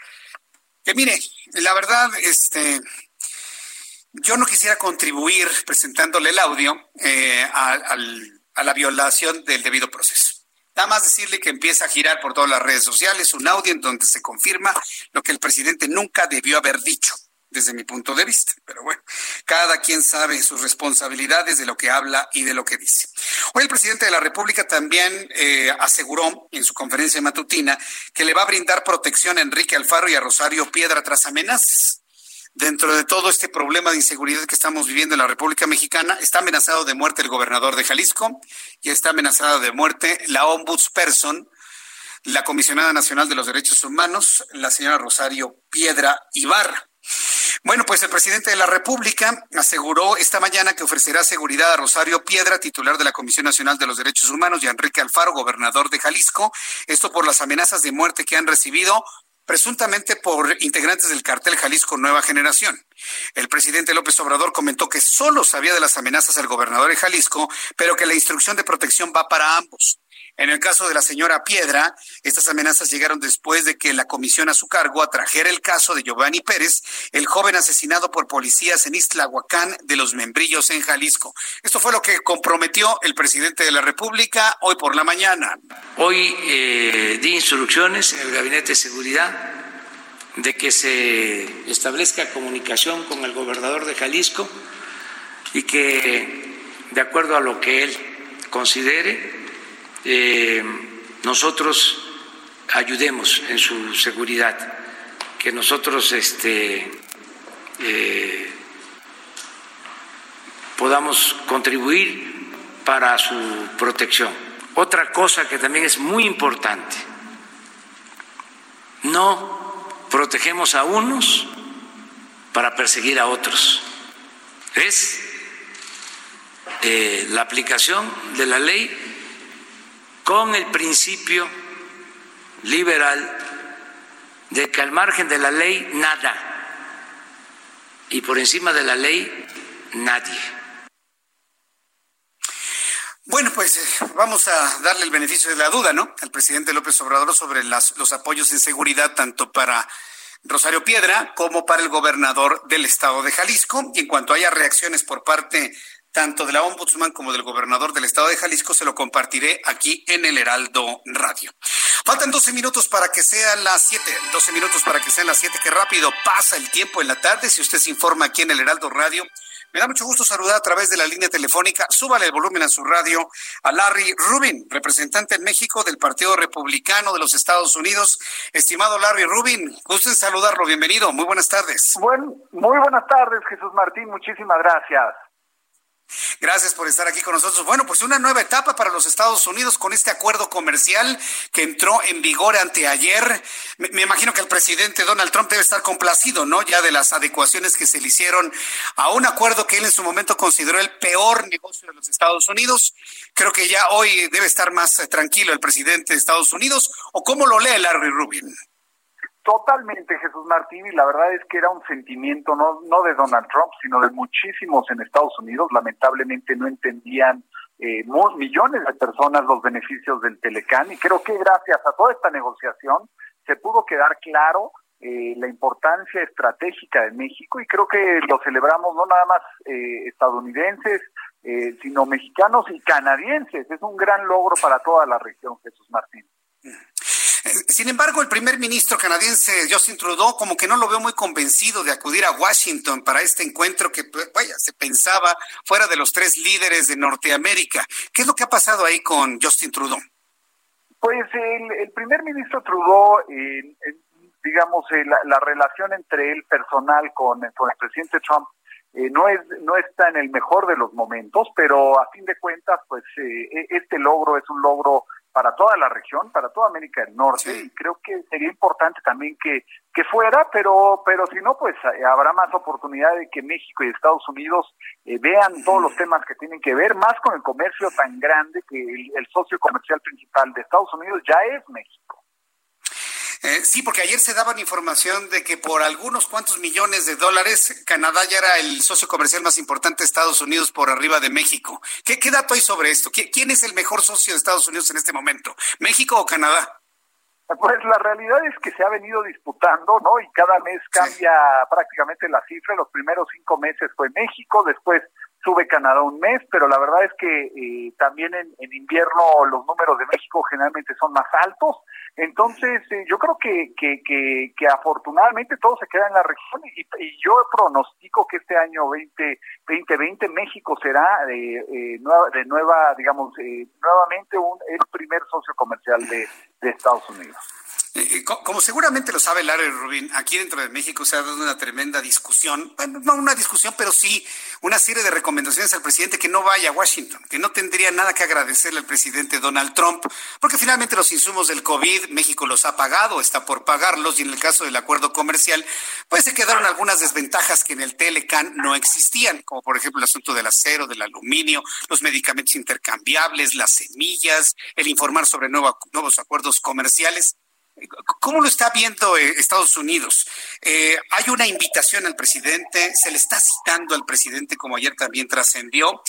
Speaker 1: Que mire, la verdad, este, yo no quisiera contribuir presentándole el audio eh, a la violación del debido proceso. Nada más decirle que empieza a girar por todas las redes sociales un audio en donde se confirma lo que el presidente nunca debió haber dicho desde mi punto de vista. Pero bueno, cada quien sabe sus responsabilidades de lo que habla y de lo que dice. Hoy el presidente de la República también eh, aseguró en su conferencia matutina que le va a brindar protección a Enrique Alfaro y a Rosario Piedra tras amenazas dentro de todo este problema de inseguridad que estamos viviendo en la República Mexicana, está amenazado de muerte el gobernador de Jalisco y está amenazada de muerte la ombudsperson, la comisionada nacional de los derechos humanos, la señora Rosario Piedra Ibarra. Bueno, pues el presidente de la República aseguró esta mañana que ofrecerá seguridad a Rosario Piedra, titular de la Comisión Nacional de los Derechos Humanos, y a Enrique Alfaro, gobernador de Jalisco, esto por las amenazas de muerte que han recibido presuntamente por integrantes del cartel Jalisco Nueva Generación. El presidente López Obrador comentó que solo sabía de las amenazas al gobernador de Jalisco, pero que la instrucción de protección va para ambos. En el caso de la señora Piedra, estas amenazas llegaron después de que la comisión a su cargo atrajera el caso de Giovanni Pérez, el joven asesinado por policías en Istlahuacán de los Membrillos en Jalisco. Esto fue lo que comprometió el presidente de la República hoy por la mañana.
Speaker 2: Hoy eh, di instrucciones en el Gabinete de Seguridad de que se establezca comunicación con el gobernador de Jalisco y que, de acuerdo a lo que él considere, eh, nosotros ayudemos en su seguridad, que nosotros este, eh, podamos contribuir para su protección. Otra cosa que también es muy importante, no protegemos a unos para perseguir a otros. Es eh, la aplicación de la ley con el principio liberal de que al margen de la ley nada y por encima de la ley nadie.
Speaker 1: Bueno, pues eh, vamos a darle el beneficio de la duda, ¿no? Al presidente López Obrador sobre las, los apoyos en seguridad tanto para Rosario Piedra como para el gobernador del estado de Jalisco. Y en cuanto haya reacciones por parte tanto de la ombudsman como del gobernador del estado de Jalisco, se lo compartiré aquí en el Heraldo Radio. Faltan 12 minutos para que sean las 7, 12 minutos para que sean las 7, qué rápido pasa el tiempo en la tarde, si usted se informa aquí en el Heraldo Radio. Me da mucho gusto saludar a través de la línea telefónica. Súbale el volumen a su radio a Larry Rubin, representante en México del Partido Republicano de los Estados Unidos. Estimado Larry Rubin, gusto en saludarlo. Bienvenido. Muy buenas tardes.
Speaker 14: Buen, muy buenas tardes, Jesús Martín. Muchísimas gracias.
Speaker 1: Gracias por estar aquí con nosotros. Bueno, pues una nueva etapa para los Estados Unidos con este acuerdo comercial que entró en vigor anteayer. Me, me, imagino que el presidente Donald Trump debe estar complacido, ¿no? Ya de las adecuaciones que se le hicieron a un acuerdo que él en su momento consideró el peor negocio de los Estados Unidos. Creo que ya hoy debe estar más eh, tranquilo el presidente de Estados Unidos. ¿O cómo lo lee Larry Rubin?
Speaker 14: Totalmente, Jesús Martín, y la verdad es que era un sentimiento no, no de Donald Trump, sino de muchísimos en Estados Unidos. Lamentablemente no entendían eh, millones de personas los beneficios del Telecán y creo que gracias a toda esta negociación se pudo quedar claro eh, la importancia estratégica de México y creo que lo celebramos no nada más eh, estadounidenses, eh, sino mexicanos y canadienses. Es un gran logro para toda la región, Jesús Martín.
Speaker 1: Sin embargo, el primer ministro canadiense Justin Trudeau como que no lo veo muy convencido de acudir a Washington para este encuentro que, vaya, se pensaba fuera de los tres líderes de Norteamérica. ¿Qué es lo que ha pasado ahí con Justin Trudeau?
Speaker 14: Pues el, primer ministro Trudeau, eh, digamos, eh, la, la, relación entre él personal con, con el presidente Trump eh, no es no está en el mejor de los momentos, pero a fin de cuentas, pues eh, este logro es un logro para toda la región, para toda América del Norte, sí. y creo que sería importante también que, que fuera, pero, pero si no, pues eh, habrá más oportunidad de que México y Estados Unidos eh, vean todos los temas que tienen que ver, más con el comercio tan grande que el, el socio comercial principal de Estados Unidos ya es México.
Speaker 1: Eh, sí, porque ayer se daban información de que por algunos cuantos millones de dólares Canadá ya era el socio comercial más importante de Estados Unidos por arriba de México. ¿Qué, qué dato hay sobre esto? ¿Quién es el mejor socio de Estados Unidos en este momento? ¿México o Canadá?
Speaker 14: Pues la realidad es que se ha venido disputando, ¿no? Y cada mes cambia sí. prácticamente la cifra. Los primeros cinco meses fue México, después sube Canadá un mes, pero la verdad es que eh, también en, invierno los números de México generalmente son más altos. Entonces, eh, yo creo que, que, que, que, afortunadamente todo se queda en la región y, yo pronostico que este año 20, 2020 México será eh, eh, de nueva, digamos, eh, nuevamente un, el primer socio comercial de Estados Unidos.
Speaker 1: Como seguramente lo sabe Larry Rubin, aquí dentro de México se ha dado una tremenda discusión, bueno, no una discusión, pero sí una serie de recomendaciones al presidente que no vaya a Washington, que no tendría nada que agradecerle al presidente Donald Trump, porque finalmente los insumos del COVID México los ha pagado, está por pagarlos, y en el caso del acuerdo comercial, pues se quedaron algunas desventajas que en el Telecan no existían, como por ejemplo el asunto del acero, del aluminio, los medicamentos intercambiables, las semillas, el informar sobre nuevo, nuevos acuerdos comerciales. ¿Cómo lo está viendo eh, Estados Unidos? Eh, hay una invitación al presidente, se le está citando al presidente, como ayer también trascendió.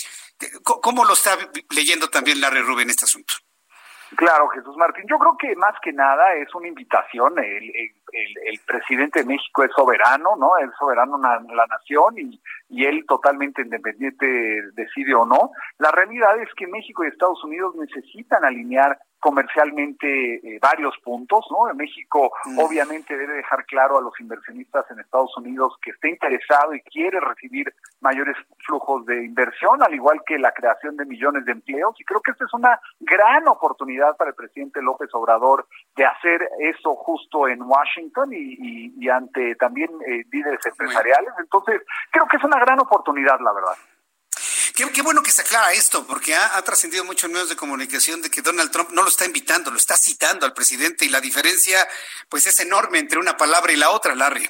Speaker 1: ¿Cómo lo está leyendo también Larry Rubin este asunto?
Speaker 14: Claro, Jesús Martín. Yo creo que más que nada es una invitación. El, presidente de México es soberano, ¿no? Es soberano na, la nación y él totalmente independiente decide o no. La realidad es que México y Estados Unidos necesitan alinear comercialmente eh, varios puntos, ¿no? México mm. obviamente debe dejar claro a los inversionistas en Estados Unidos que está interesado y quiere recibir mayores flujos de inversión, al igual que la creación de millones de empleos. Y creo que esta es una gran oportunidad para el presidente López Obrador de hacer eso justo en Washington y, y, y ante también eh, líderes empresariales. Entonces, creo que es una gran oportunidad, la verdad.
Speaker 1: Qué, bueno que se aclara esto, porque ha, ha trascendido mucho en medios de comunicación de que Donald Trump no lo está invitando, lo está citando al presidente y la diferencia pues es enorme entre una palabra y la otra, Larry.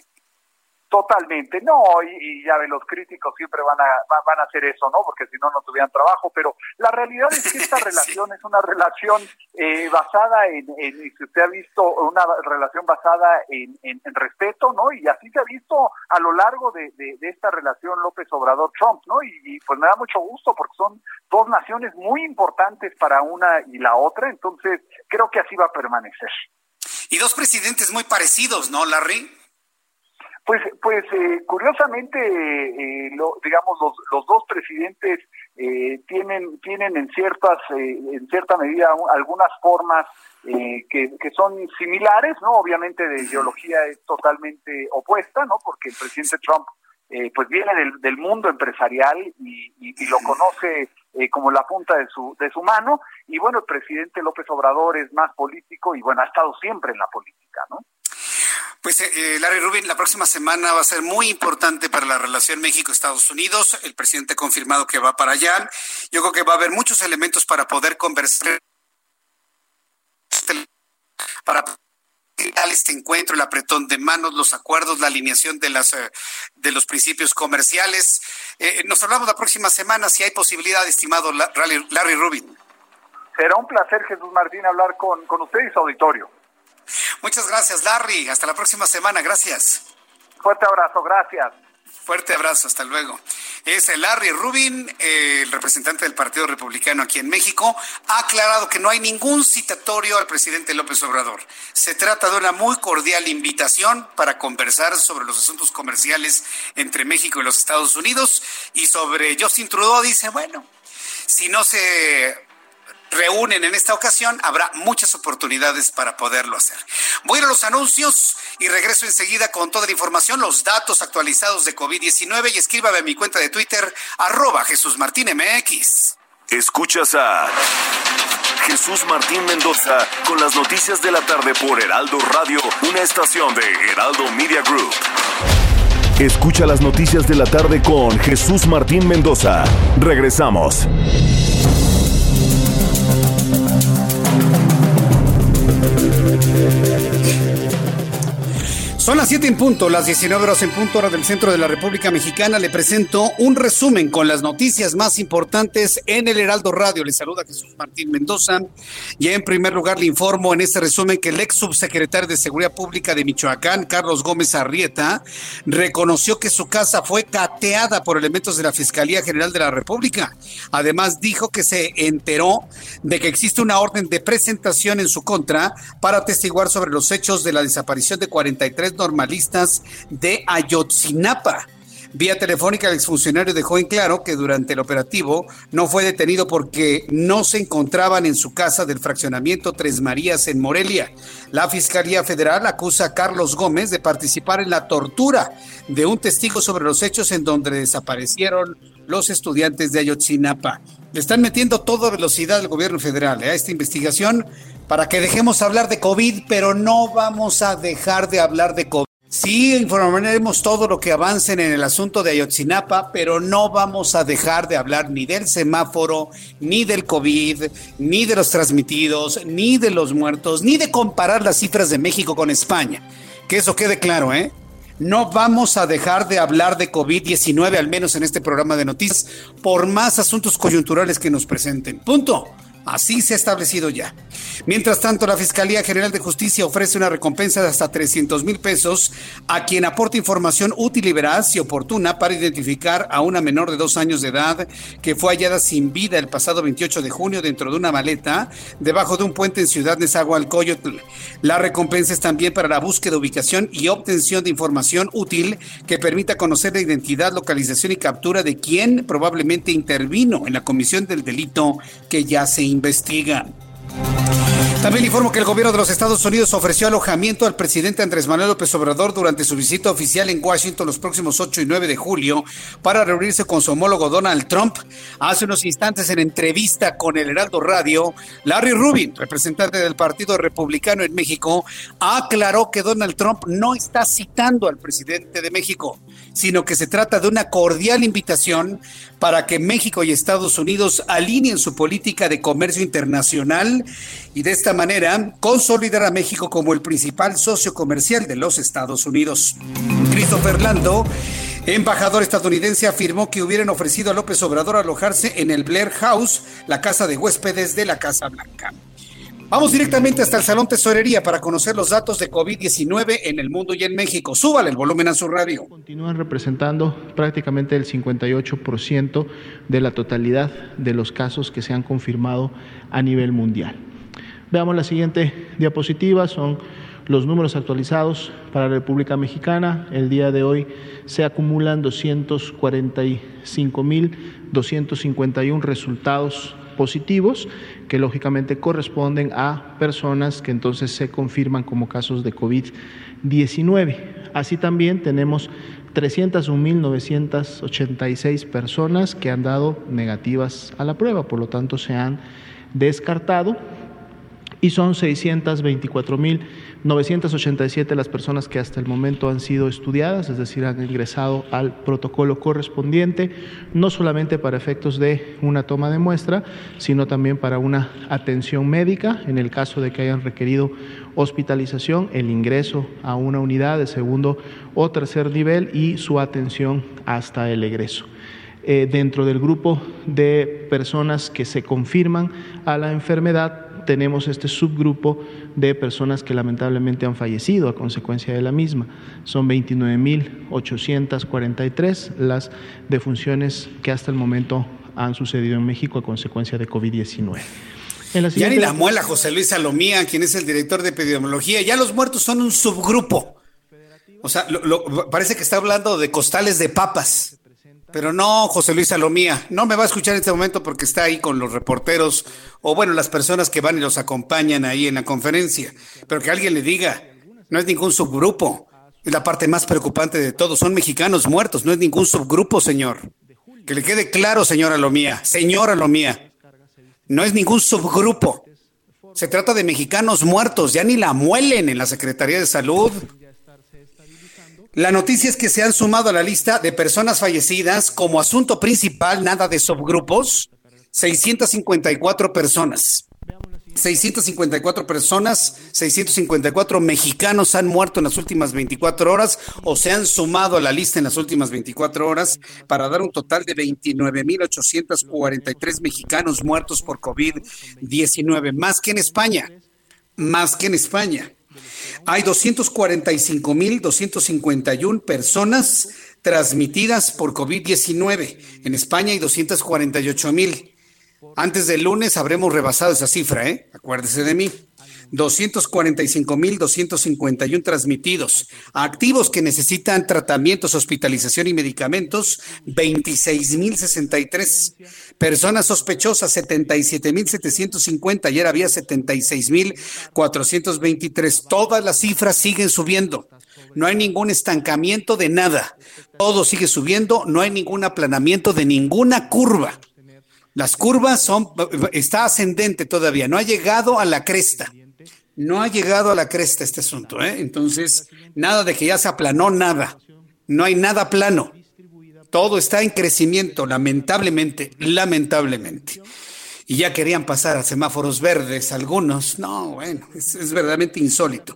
Speaker 14: Totalmente, no, y, y, ya ve, los críticos siempre van a, van a hacer eso, ¿no? Porque si no, no tuvieran trabajo, pero la realidad es que *laughs* esta relación sí. es una relación eh, basada en, en, si usted ha visto, una relación basada en, en, en, respeto, ¿no? Y así se ha visto a lo largo de, de, de esta relación López Obrador-Trump, ¿no? Y, y, pues me da mucho gusto porque son dos naciones muy importantes para una y la otra, entonces creo que así va a permanecer.
Speaker 1: Y dos presidentes muy parecidos, ¿no, Larry?
Speaker 14: Pues, pues eh, curiosamente, eh, lo, digamos, los, los dos presidentes eh, tienen, tienen en, ciertas, eh, en cierta medida algunas formas eh, que, que, son similares, ¿no? Obviamente de ideología es totalmente opuesta, ¿no? Porque el presidente Trump eh, pues viene del, del, mundo empresarial y, y, y lo conoce eh, como la punta de su, de su mano. Y bueno, el presidente López Obrador es más político y bueno, ha estado siempre en la política, ¿no?
Speaker 1: Pues eh, Larry Rubin, la próxima semana va a ser muy importante para la relación México-Estados Unidos. El presidente ha confirmado que va para allá. Yo creo que va a haber muchos elementos para poder conversar, para este encuentro, el apretón de manos, los acuerdos, la alineación de las eh, de los principios comerciales. Eh, nos hablamos la próxima semana si hay posibilidad, estimado Larry, Larry Rubin.
Speaker 14: Será un placer, Jesús Martín, hablar con, con usted y su auditorio.
Speaker 1: Muchas gracias, Larry. Hasta la próxima semana. Gracias.
Speaker 14: Fuerte abrazo, gracias.
Speaker 1: Fuerte abrazo, hasta luego. Es Larry Rubin, el representante del Partido Republicano aquí en México, ha aclarado que no hay ningún citatorio al presidente López Obrador. Se trata de una muy cordial invitación para conversar sobre los asuntos comerciales entre México y los Estados Unidos y sobre Justin Trudeau dice, bueno, si no se reúnen en esta ocasión, habrá muchas oportunidades para poderlo hacer. Voy a los anuncios y regreso enseguida con toda la información, los datos actualizados de COVID-19 y escríbame a mi cuenta de Twitter, arroba Jesús Martín MX.
Speaker 10: Escuchas a Jesús Martín Mendoza con las noticias de la tarde por Heraldo Radio, una estación de Heraldo Media Group. Escucha las noticias de la tarde con Jesús Martín Mendoza. Regresamos.
Speaker 1: Son las 7 en punto, las 19 horas en punto hora del centro de la República Mexicana. Le presento un resumen con las noticias más importantes en el Heraldo Radio. Le saluda Jesús Martín Mendoza. Y en primer lugar le informo en este resumen que el ex subsecretario de Seguridad Pública de Michoacán, Carlos Gómez Arrieta, reconoció que su casa fue cateada por elementos de la Fiscalía General de la República. Además dijo que se enteró de que existe una orden de presentación en su contra para atestiguar sobre los hechos de la desaparición de 43 normalistas de Ayotzinapa. Vía telefónica, el exfuncionario dejó en claro que durante el operativo no fue detenido porque no se encontraban en su casa del fraccionamiento Tres Marías en Morelia. La Fiscalía Federal acusa a Carlos Gómez de participar en la tortura de un testigo sobre los hechos en donde desaparecieron los estudiantes de Ayotzinapa. Le están metiendo toda velocidad al gobierno federal ¿eh? a esta investigación para que dejemos hablar de COVID, pero no vamos a dejar de hablar de COVID. Sí, informaremos todo lo que avancen en el asunto de Ayotzinapa, pero no vamos a dejar de hablar ni del semáforo, ni del COVID, ni de los transmitidos, ni de los muertos, ni de comparar las cifras de México con España. Que eso quede claro, ¿eh? No vamos a dejar de hablar de COVID-19, al menos en este programa de noticias, por más asuntos coyunturales que nos presenten. Punto. Así se ha establecido ya. Mientras tanto, la Fiscalía General de Justicia ofrece una recompensa de hasta 300 mil pesos a quien aporte información útil y veraz y oportuna para identificar a una menor de dos años de edad que fue hallada sin vida el pasado 28 de junio dentro de una maleta debajo de un puente en Ciudad Nezahualcóyotl. La recompensa es también para la búsqueda, ubicación y obtención de información útil que permita conocer la identidad, localización y captura de quien probablemente intervino en la comisión del delito que ya se investiga. También informo que el gobierno de los Estados Unidos ofreció alojamiento al presidente Andrés Manuel López Obrador durante su visita oficial en Washington los próximos 8 y 9 de julio para reunirse con su homólogo Donald Trump. Hace unos instantes en entrevista con el Heraldo Radio, Larry Rubin, representante del Partido Republicano en México, aclaró que Donald Trump no está citando al presidente de México, sino que se trata de una cordial invitación para que México y Estados Unidos alineen su política de comercio internacional y de esta manera consolidar a México como el principal socio comercial de los Estados Unidos. Christopher Lando, embajador estadounidense, afirmó que hubieran ofrecido a López Obrador alojarse en el Blair House, la casa de huéspedes de la Casa Blanca. Vamos directamente hasta el Salón Tesorería para conocer los datos de COVID-19 en el mundo y en México. Súbale el volumen a su radio.
Speaker 15: Continúan representando prácticamente el 58% de la totalidad de los casos que se han confirmado a nivel mundial. Veamos la siguiente diapositiva, son los números actualizados para la República Mexicana. El día de hoy se acumulan 245.251 resultados positivos que lógicamente corresponden a personas que entonces se confirman como casos de COVID-19. Así también tenemos 301.986 personas que han dado negativas a la prueba, por lo tanto se han descartado y son 624.987 las personas que hasta el momento han sido estudiadas, es decir, han ingresado al protocolo correspondiente, no solamente para efectos de una toma de muestra, sino también para una atención médica en el caso de que hayan requerido hospitalización, el ingreso a una unidad de segundo o tercer nivel y su atención hasta el egreso. Eh, dentro del grupo de personas que se confirman a la enfermedad, tenemos este subgrupo de personas que lamentablemente han fallecido a consecuencia de la misma. Son 29.843 las defunciones que hasta el momento han sucedido en México a consecuencia de COVID-19.
Speaker 1: Ya ni la muela, José Luis Salomía, quien es el director de epidemiología. Ya los muertos son un subgrupo. O sea, parece que está hablando de costales de papas. Pero no, José Luis Salomía, no me va a escuchar en este momento porque está ahí con los reporteros o bueno, las personas que van y los acompañan ahí en la conferencia. Pero que alguien le diga, no es ningún subgrupo. Es la parte más preocupante de todo. Son mexicanos muertos, no es ningún subgrupo, señor. Que le quede claro, señora Lomía, señora Lomía. No es ningún subgrupo. Se trata de mexicanos muertos, ya ni la muelen en la Secretaría de Salud. La noticia es que se han sumado a la lista de personas fallecidas como asunto principal, nada de subgrupos, 654 personas. 654 personas, 654 mexicanos han muerto en las últimas 24 horas o se han sumado a la lista en las últimas 24 horas para dar un total de 29.843 mexicanos muertos por COVID-19, más que en España, más que en España. Hay 245.251 personas transmitidas por COVID-19. En España hay 248.000. Antes del lunes habremos rebasado esa cifra, ¿eh? Acuérdese de mí. 245.251 transmitidos. Activos que necesitan tratamientos, hospitalización y medicamentos, 26.063. Personas sospechosas, 77.750. Ayer había 76.423. Todas las cifras siguen subiendo. No hay ningún estancamiento de nada. Todo sigue subiendo. No hay ningún aplanamiento de ninguna curva. Las curvas son, está ascendente todavía, no ha llegado a la cresta no ha llegado a la cresta este asunto, ¿eh? Entonces, nada de que ya se aplanó nada. No hay nada plano. Todo está en crecimiento, lamentablemente, lamentablemente. Y ya querían pasar a semáforos verdes algunos. No, bueno, es, verdaderamente insólito.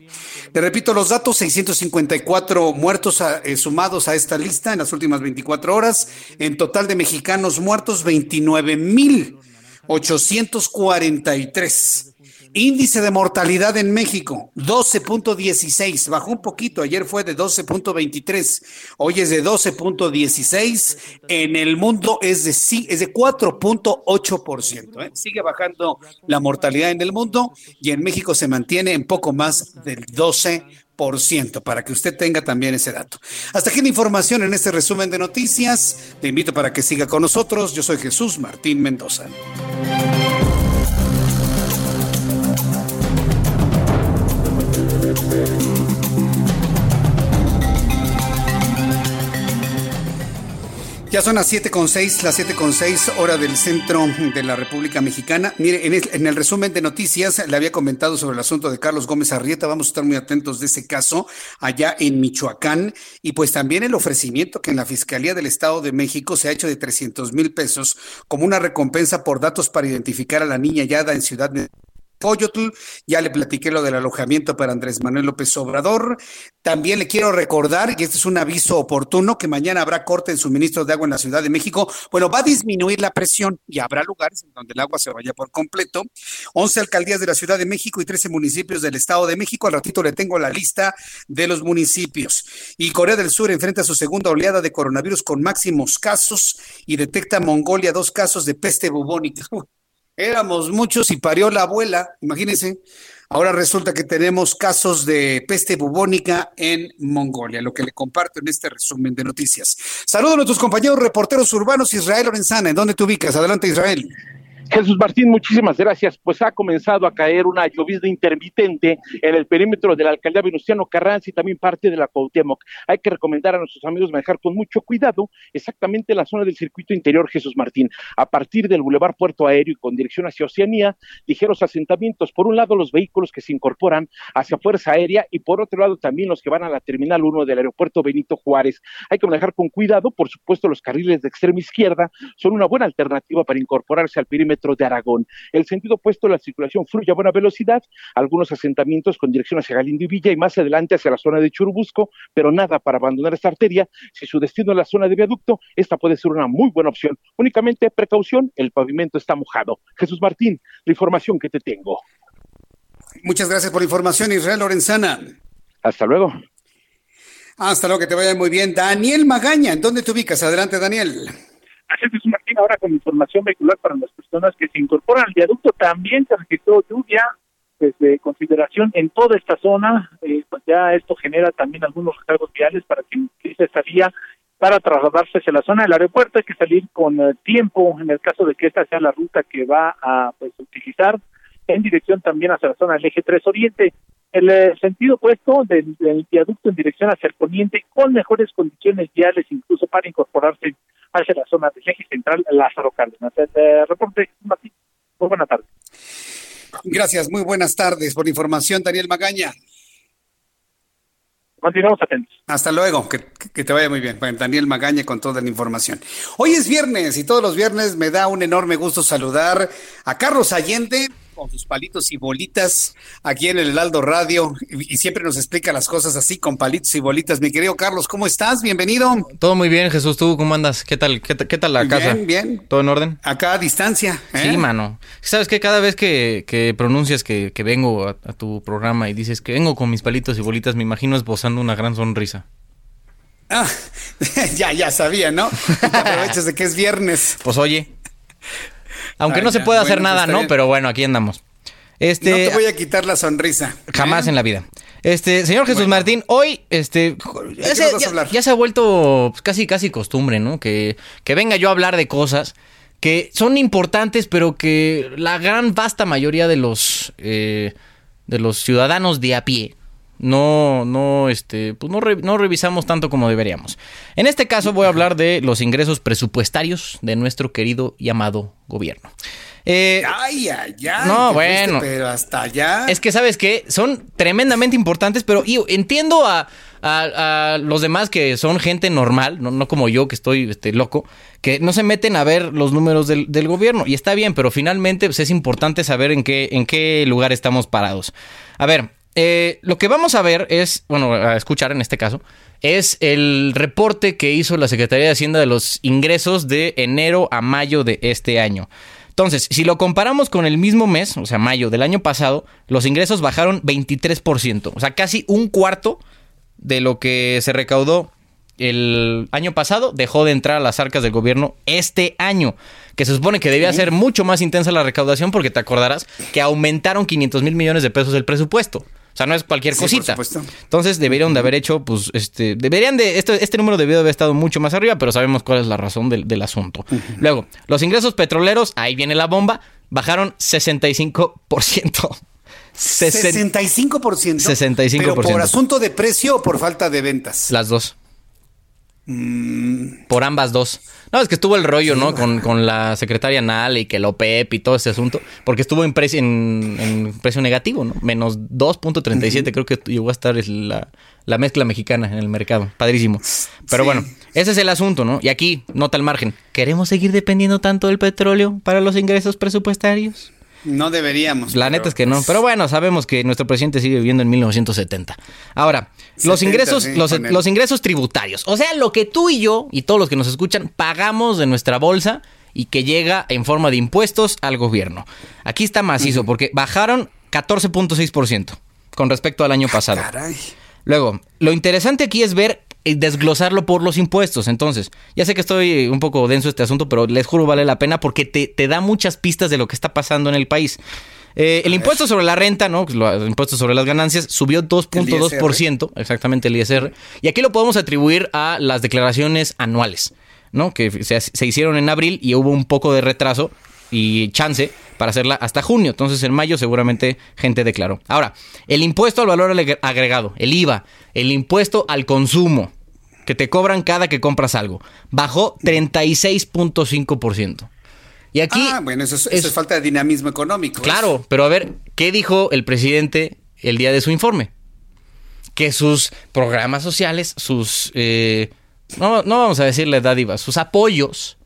Speaker 1: Le repito los datos, 654 muertos eh, sumados a esta lista en las últimas 24 horas. En total de mexicanos muertos, 29.843. Índice de mortalidad en México, 12.16, bajó un poquito, ayer fue de 12.23, hoy es de 12.16, en el mundo es de, es de 4.8%, ¿eh? sigue bajando la mortalidad en el mundo y en México se mantiene en poco más del 12%, para que usted tenga también ese dato. Hasta aquí la información en este resumen de noticias. Te invito para que siga con nosotros. Yo soy Jesús Martín Mendoza. Ya son las siete con seis, las siete con seis, hora del centro de la República Mexicana. Mire, en el, en el, resumen de noticias le había comentado sobre el asunto de Carlos Gómez Arrieta. Vamos a estar muy atentos de ese caso allá en Michoacán y pues también el ofrecimiento que en la Fiscalía del Estado de México se ha hecho de 300 mil pesos como una recompensa por datos para identificar a la niña hallada en Ciudad de Coyotl, ya le platiqué lo del alojamiento para Andrés Manuel López Obrador. También le quiero recordar, y este es un aviso oportuno, que mañana habrá corte en suministro de agua en la Ciudad de México. Bueno, va a disminuir la presión y habrá lugares en donde el agua se vaya por completo. 11 alcaldías de la Ciudad de México y 13 municipios del Estado de México. Al ratito le tengo la lista de los municipios. Y Corea del Sur enfrenta su segunda oleada de coronavirus con máximos casos y detecta Mongolia dos casos de peste bubónica. *laughs* éramos muchos y parió la abuela, imagínense. Ahora resulta que tenemos casos de peste bubónica en Mongolia, lo que le comparto en este resumen de noticias. Saludos a nuestros compañeros reporteros urbanos Israel Lorenzana. ¿En dónde te ubicas? Adelante, Israel.
Speaker 7: Jesús Martín, muchísimas gracias. Pues ha comenzado a caer una llovizna intermitente en el perímetro de la alcaldía Venustiano Carranza y también parte de la Cuauhtémoc. Hay que recomendar a nuestros amigos manejar con mucho cuidado exactamente la zona del circuito interior Jesús Martín. A partir del Boulevard Puerto Aéreo y con dirección hacia Oceanía, ligeros asentamientos. Por un lado, los vehículos que se incorporan hacia Fuerza Aérea y por otro lado también los que van a la Terminal 1 del Aeropuerto Benito Juárez. Hay que manejar con cuidado. Por supuesto, los carriles de extrema izquierda son una buena alternativa para incorporarse al perímetro de Aragón. El sentido opuesto, la circulación fluye a buena velocidad, algunos asentamientos con dirección hacia Galindo y Villa y más adelante hacia la zona de Churubusco, pero nada para abandonar esta arteria. Si su destino es la zona de viaducto, esta puede ser una muy buena opción. Únicamente precaución, el pavimento está mojado. Jesús Martín, la información que te tengo.
Speaker 1: Muchas gracias por la información, Israel Lorenzana.
Speaker 7: Hasta luego.
Speaker 1: Hasta luego, que te vaya muy bien. Daniel Magaña, ¿en dónde te ubicas? Adelante, Daniel.
Speaker 8: Así ahora con información vehicular para las personas que se incorporan al viaducto, también se registró lluvia pues, de consideración en toda esta zona. Eh, pues ya esto genera también algunos recargos viales para quien utilice esta vía para trasladarse hacia la zona del aeropuerto. Hay que salir con eh, tiempo en el caso de que esta sea la ruta que va a pues, utilizar en dirección también hacia la zona del eje 3 Oriente. El eh, sentido opuesto del, del, viaducto en dirección hacia el poniente con mejores condiciones viales incluso para incorporarse hacia la zona del eje central Lázaro Cárdenas. El reporte, Martín. Muy buena tarde.
Speaker 1: Gracias, muy buenas tardes por información, Daniel Magaña.
Speaker 8: Continuamos atentos.
Speaker 1: Hasta luego, que, que, te vaya muy bien. Bueno, Daniel Magaña con toda la información. Hoy es viernes y todos los viernes me da un enorme gusto saludar a Carlos Allende con sus palitos y bolitas aquí en el Heraldo Radio y, y, siempre nos explica las cosas así con palitos y bolitas. Mi querido Carlos, ¿cómo estás? Bienvenido.
Speaker 16: Todo muy bien, Jesús. ¿Tú cómo andas? ¿Qué tal, qué, qué tal la casa?
Speaker 1: Bien, bien.
Speaker 16: ¿Todo en orden?
Speaker 1: Acá a distancia. ¿eh?
Speaker 16: Sí, mano. ¿Sabes qué? Cada vez que, que pronuncias que, que vengo a, a, tu programa y dices que vengo con mis palitos y bolitas, me imagino esbozando una gran sonrisa.
Speaker 1: Ah, *laughs* ya, ya sabía, ¿no? Te aprovechas de que es viernes.
Speaker 16: Pues oye. Aunque Ay, no se puede hacer bueno, nada, ¿no? Pero bueno, aquí andamos.
Speaker 1: Este, no te voy a quitar la sonrisa.
Speaker 16: Jamás ¿eh? en la vida. Este, señor Jesús bueno. Martín, hoy, este, ya se, ya, ya se, ha vuelto pues, casi, casi costumbre, ¿no? Que, que venga yo a hablar de cosas que son importantes, pero que la gran vasta mayoría de los, eh, de los ciudadanos de a pie no, no, este, pues no, re, no, revisamos tanto como deberíamos. En este caso voy a hablar de los ingresos presupuestarios de nuestro querido y amado gobierno.
Speaker 1: Eh, ay, ay, ay.
Speaker 16: No, bueno.
Speaker 1: Fuiste, pero hasta allá.
Speaker 16: Es que, ¿sabes qué? Son tremendamente importantes, pero yo entiendo a, a, a, los demás que son gente normal, no, no como yo que estoy este, loco, que no se meten a ver los números del, del gobierno. Y está bien, pero finalmente pues, es importante saber en qué, en qué lugar estamos parados. A ver, eh, lo que vamos a ver es, bueno, a escuchar en este caso, es el reporte que hizo la Secretaría de Hacienda de los ingresos de enero a mayo de este año. Entonces, si lo comparamos con el mismo mes, o sea, mayo del año pasado, los ingresos bajaron 23%, o sea, casi un cuarto de lo que se recaudó el año pasado dejó de entrar a las arcas del gobierno este año, que se supone que debía ser mucho más intensa la recaudación porque te acordarás que aumentaron 500 mil millones de pesos el presupuesto. O sea, no es cualquier cosita.
Speaker 1: Sí,
Speaker 16: Entonces deberían de haber hecho, pues, este, deberían de, este, este número debió de haber estado mucho más arriba, pero sabemos cuál es la razón del, del asunto. Uh -huh. Luego, los ingresos petroleros, ahí viene la bomba, bajaron 65%.
Speaker 1: 65%.
Speaker 16: 65%.
Speaker 1: ¿Pero por asunto de precio o por falta de ventas?
Speaker 16: Las dos. Mm. Por ambas dos. No, es que estuvo el rollo, sí, ¿no? Con, con, la secretaria Nal y que el OPEP y todo ese asunto. Porque estuvo en precio, en, en precio negativo, ¿no? Menos 2.37, uh -huh. creo que llegó a estar la, la, mezcla mexicana en el mercado. Padrísimo. Pero sí. bueno, ese es el asunto, ¿no? Y aquí, nota al margen. ¿Queremos seguir dependiendo tanto del petróleo para los ingresos presupuestarios?
Speaker 1: No deberíamos.
Speaker 16: La neta es que no. Pero bueno, sabemos que nuestro presidente sigue viviendo en 1970. Ahora, 70, los ingresos, sí, los, los, ingresos tributarios. O sea, lo que tú y yo y todos los que nos escuchan pagamos de nuestra bolsa y que llega en forma de impuestos al gobierno. Aquí está macizo, uh -huh. porque bajaron 14.6% con respecto al año pasado.
Speaker 1: Ah, caray.
Speaker 16: Luego, lo interesante aquí es ver desglosarlo por los impuestos. Entonces, ya sé que estoy un poco denso este asunto, pero les juro vale la pena porque te, te da muchas pistas de lo que está pasando en el país. Eh, el impuesto sobre la renta, ¿no? El impuesto sobre las ganancias subió 2.2%, exactamente el ISR. Y aquí lo podemos atribuir a las declaraciones anuales, ¿no? Que se, se hicieron en abril y hubo un poco de retraso y chance para hacerla hasta junio. Entonces en mayo seguramente gente declaró. Ahora, el impuesto al valor agre- agregado, el IVA, el impuesto al consumo que te cobran cada que compras algo, bajó 36.5%. Y aquí
Speaker 1: ah, bueno, eso es, eso es falta de dinamismo económico.
Speaker 16: Claro, pero a ver, ¿qué dijo el presidente el día de su informe? Que sus programas sociales, sus... eh, no, no vamos a decirle dádivas, sus apoyos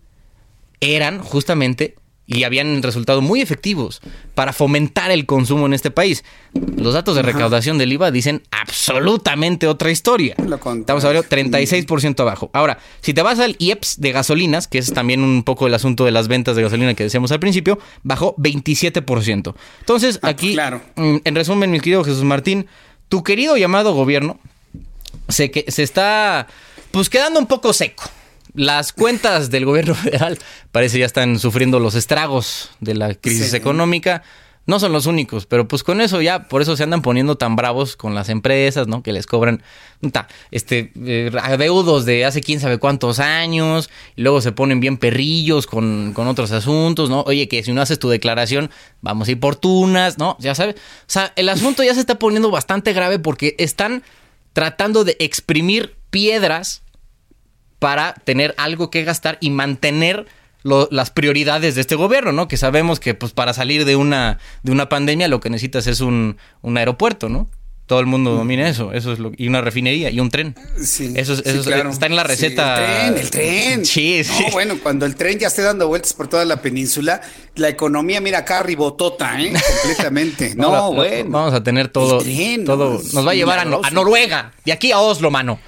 Speaker 16: eran justamente y habían resultado muy efectivos para fomentar el consumo en este país. Los datos de recaudación del IVA dicen absolutamente otra historia. Estamos hablando 36% abajo. Ahora, si te vas al IEPS de gasolinas, que es también un poco el asunto de las ventas de gasolina que decíamos al principio, bajó 27%. Entonces, aquí, mm, en resumen, mi querido Jesús Martín, tu querido llamado gobierno se, que, se está pues quedando un poco seco. Las cuentas del gobierno *laughs* federal parece ya están sufriendo los estragos de la crisis
Speaker 1: Sí.
Speaker 16: económica. No son los únicos, pero pues con eso ya, por eso se andan poniendo tan bravos con las empresas, ¿no? Que les cobran ta, este, eh, adeudos de hace quién sabe cuántos años, y luego se ponen bien perrillos con, con otros asuntos, ¿no? Oye, que si no haces tu declaración, vamos a ir por tunas, ¿no? Ya sabes. O sea, el asunto ya se está poniendo bastante grave porque están tratando de exprimir piedras para tener algo que gastar y mantener lo- las prioridades de este gobierno, ¿no? Que sabemos que pues para salir de una, de una pandemia lo que necesitas es un, un aeropuerto, ¿no? Todo el mundo domina eso, eso es lo, y una refinería y un tren.
Speaker 1: Sí,
Speaker 16: eso es-
Speaker 1: sí,
Speaker 16: eso es-
Speaker 1: claro.
Speaker 16: está en la
Speaker 1: Sí,
Speaker 16: receta.
Speaker 1: el tren, el tren.
Speaker 16: Sí, *laughs* sí.
Speaker 1: No, bueno, cuando el tren ya esté dando vueltas por toda la península, la economía, mira acá, ribotota, ¿eh? *laughs* Completamente. No,
Speaker 16: la-
Speaker 1: bueno.
Speaker 16: Vamos a tener todo.
Speaker 1: El tren,
Speaker 16: todo
Speaker 1: ¿no?
Speaker 16: Nos va a llevar a, No- a. Noruega, de aquí a Oslo, mano.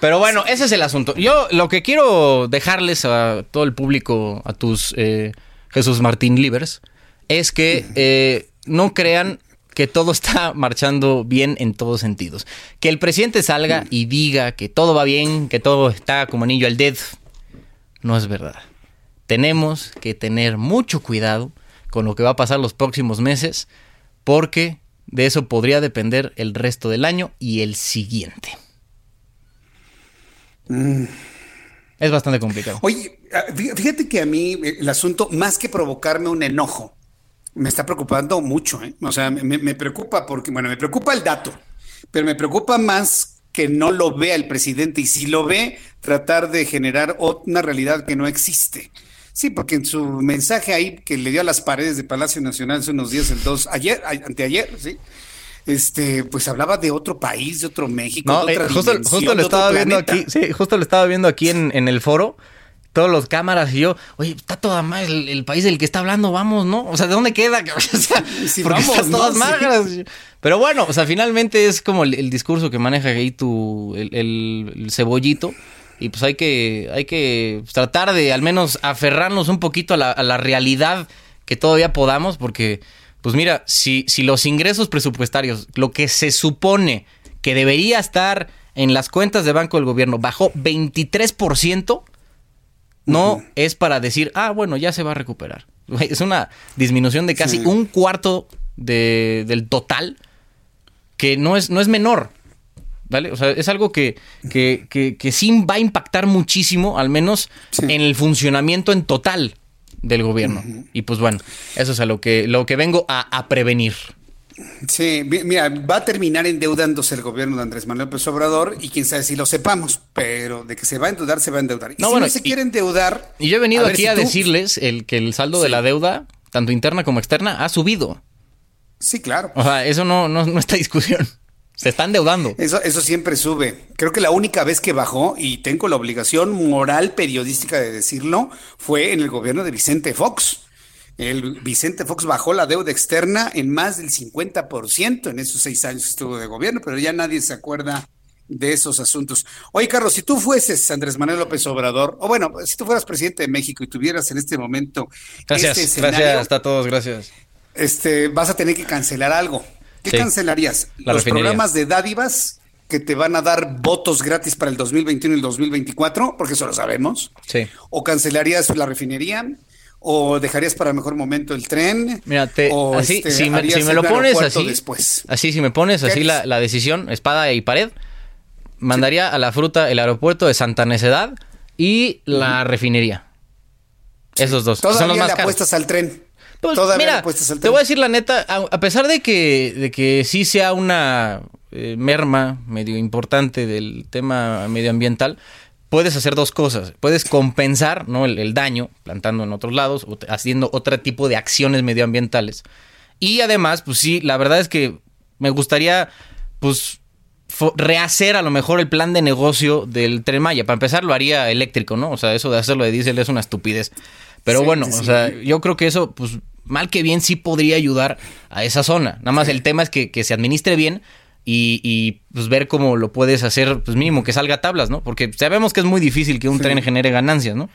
Speaker 16: Pero bueno, ese es el asunto. Yo lo que quiero dejarles a todo el público, a tus eh, Jesús Martín Livers, es que eh, no crean que todo está *laughs* marchando bien en todos sentidos. Que el presidente salga y diga que todo va bien, que todo está como anillo al dedo, no es verdad. Tenemos que tener mucho cuidado con lo que va a pasar los próximos meses, porque de eso podría depender el resto del año y el siguiente.
Speaker 1: Mm.
Speaker 16: Es bastante complicado.
Speaker 1: Oye, ah, fí- fíjate que a mí eh, el asunto, más que provocarme un enojo, me está preocupando mucho. ¿eh? O sea, me, me preocupa porque, bueno, me preocupa el dato, pero me preocupa más que no lo vea el presidente y si lo ve, tratar de generar una realidad que no existe. Sí, porque en su mensaje ahí que le dio a las paredes de Palacio Nacional hace unos días, el 2, ayer, anteayer, sí, este, pues hablaba de otro país, de otro México,
Speaker 16: No,
Speaker 1: de
Speaker 16: eh,
Speaker 1: otra
Speaker 16: justo,
Speaker 1: dimensión,
Speaker 16: justo lo estaba viendo
Speaker 1: planeta.
Speaker 16: aquí, sí, justo lo estaba viendo aquí en, en el foro. Todos los cámaras y yo, oye, está toda mal el, el país del que está hablando, vamos, ¿no? O sea, ¿de dónde queda? *laughs* O sea,
Speaker 1: Sí, vamos, ¿no?
Speaker 16: todas
Speaker 1: Sí.
Speaker 16: magras. Pero bueno, o sea, finalmente es como el, el discurso que maneja ahí tu, el, cebollito. Y pues hay que, hay que pues, tratar de al menos aferrarnos un poquito a la, a la realidad que todavía podamos, porque, pues mira, si, si los ingresos presupuestarios, lo que se supone que debería estar en las cuentas de banco del gobierno, bajó 23%, no es para decir, ah, bueno, ya se va a recuperar. Es una disminución de casi
Speaker 1: Sí.
Speaker 16: un cuarto de- del total, que no es, no es menor. ¿Vale? O sea, es algo que, que, que, que sí va a impactar muchísimo, al menos en el funcionamiento en total del gobierno. Y pues bueno, eso es a lo que, lo que vengo a, a prevenir.
Speaker 1: Sí, mi- mira, va a terminar endeudándose el gobierno de Andrés Manuel López Obrador y quién sabe si lo sepamos, pero de que se va a endeudar, se va a endeudar. Y
Speaker 16: No,
Speaker 1: si
Speaker 16: bueno,
Speaker 1: no se
Speaker 16: y-
Speaker 1: quiere endeudar.
Speaker 16: Y yo he venido aquí
Speaker 1: si
Speaker 16: a
Speaker 1: tú-
Speaker 16: decirles el, que el saldo de la deuda, tanto interna como externa, ha subido.
Speaker 1: Sí, claro.
Speaker 16: O sea, eso no, no, no está discusión. Se está endeudando.
Speaker 1: Eso, eso siempre sube. Creo que la única vez que bajó, y tengo la obligación moral periodística de decirlo, fue en el gobierno de Vicente Fox. El Vicente Fox bajó la deuda externa en más del 50% en esos seis años que estuvo de gobierno, pero ya nadie se acuerda de esos asuntos. Oye, Carlos, si tú fueses Andrés Manuel López Obrador, o bueno, si tú fueras presidente de México y tuvieras en este momento
Speaker 16: Gracias,
Speaker 1: este escenario,
Speaker 16: gracias a todos, gracias.
Speaker 1: este, vas a tener que cancelar algo. ¿Qué
Speaker 16: Sí.
Speaker 1: cancelarías?
Speaker 16: La
Speaker 1: ¿Los
Speaker 16: refinería.
Speaker 1: programas de dádivas que te van a dar votos gratis para el 2021 y el 2024, porque eso lo sabemos.
Speaker 16: Sí.
Speaker 1: O cancelarías la refinería, o dejarías para mejor momento el tren.
Speaker 16: Mira, te,
Speaker 1: o
Speaker 16: así,
Speaker 1: este,
Speaker 16: si, me, si lo pones así,
Speaker 1: después.
Speaker 16: así, si me pones así la, la decisión, espada y pared, mandaría a la fruta el aeropuerto de Santa Necedad y la refinería. Esos dos.
Speaker 1: Todavía
Speaker 16: son los más
Speaker 1: le
Speaker 16: caros.
Speaker 1: apuestas al tren.
Speaker 16: Pues,
Speaker 1: Todavía
Speaker 16: mira, te voy a decir la neta, a, a pesar de que, de que sí sea una eh, merma medio importante del tema medioambiental, puedes hacer dos cosas. Puedes compensar ¿no? el, el daño plantando en otros lados o haciendo otro tipo de acciones medioambientales. Y además, pues sí, la verdad es que me gustaría, pues, rehacer a lo mejor el plan de negocio del Tren Maya. Para empezar, lo haría eléctrico, ¿no? O sea, eso de hacerlo de diésel es una estupidez. Pero
Speaker 1: Sí,
Speaker 16: bueno,
Speaker 1: sí,
Speaker 16: o
Speaker 1: sí.
Speaker 16: sea, yo creo que eso, pues, mal que bien sí podría ayudar a esa zona. Nada más el tema es que, que se administre bien y, y, pues ver cómo lo puedes hacer, pues mínimo que salga a tablas, ¿no? Porque sabemos que es muy difícil que un
Speaker 1: Sí.
Speaker 16: tren genere ganancias, ¿no?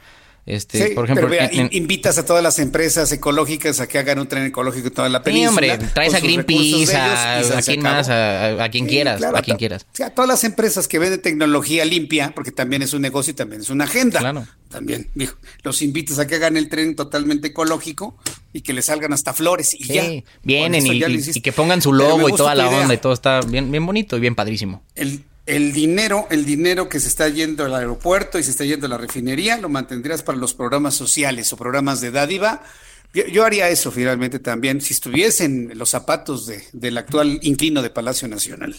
Speaker 16: Este,
Speaker 1: Sí,
Speaker 16: por ejemplo,
Speaker 1: pero vea,
Speaker 16: en- en-
Speaker 1: in- invitas a todas las empresas ecológicas a que hagan un tren ecológico en toda la
Speaker 16: Sí,
Speaker 1: península.
Speaker 16: hombre, traes a Greenpeace, a,
Speaker 1: acabó.
Speaker 16: más, a, quien
Speaker 1: Sí,
Speaker 16: quieras,
Speaker 1: claro,
Speaker 16: a quien
Speaker 1: ta-
Speaker 16: quieras.
Speaker 1: O sea, todas las empresas que venden tecnología limpia, porque también es un negocio y también es una agenda.
Speaker 16: Claro.
Speaker 1: También, dijo, los invitas a que hagan el tren totalmente ecológico y que le salgan hasta flores y
Speaker 16: Sí,
Speaker 1: ya.
Speaker 16: vienen y,
Speaker 1: ya
Speaker 16: que pongan su logo y toda la
Speaker 1: idea.
Speaker 16: onda y todo está bien, bien bonito y bien padrísimo.
Speaker 1: El, el dinero, el dinero que se está yendo al aeropuerto y se está yendo a la refinería, lo mantendrías para los programas sociales o programas de dádiva. Yo, yo haría eso finalmente también, si estuviese en los zapatos de, del actual inquilino de Palacio Nacional.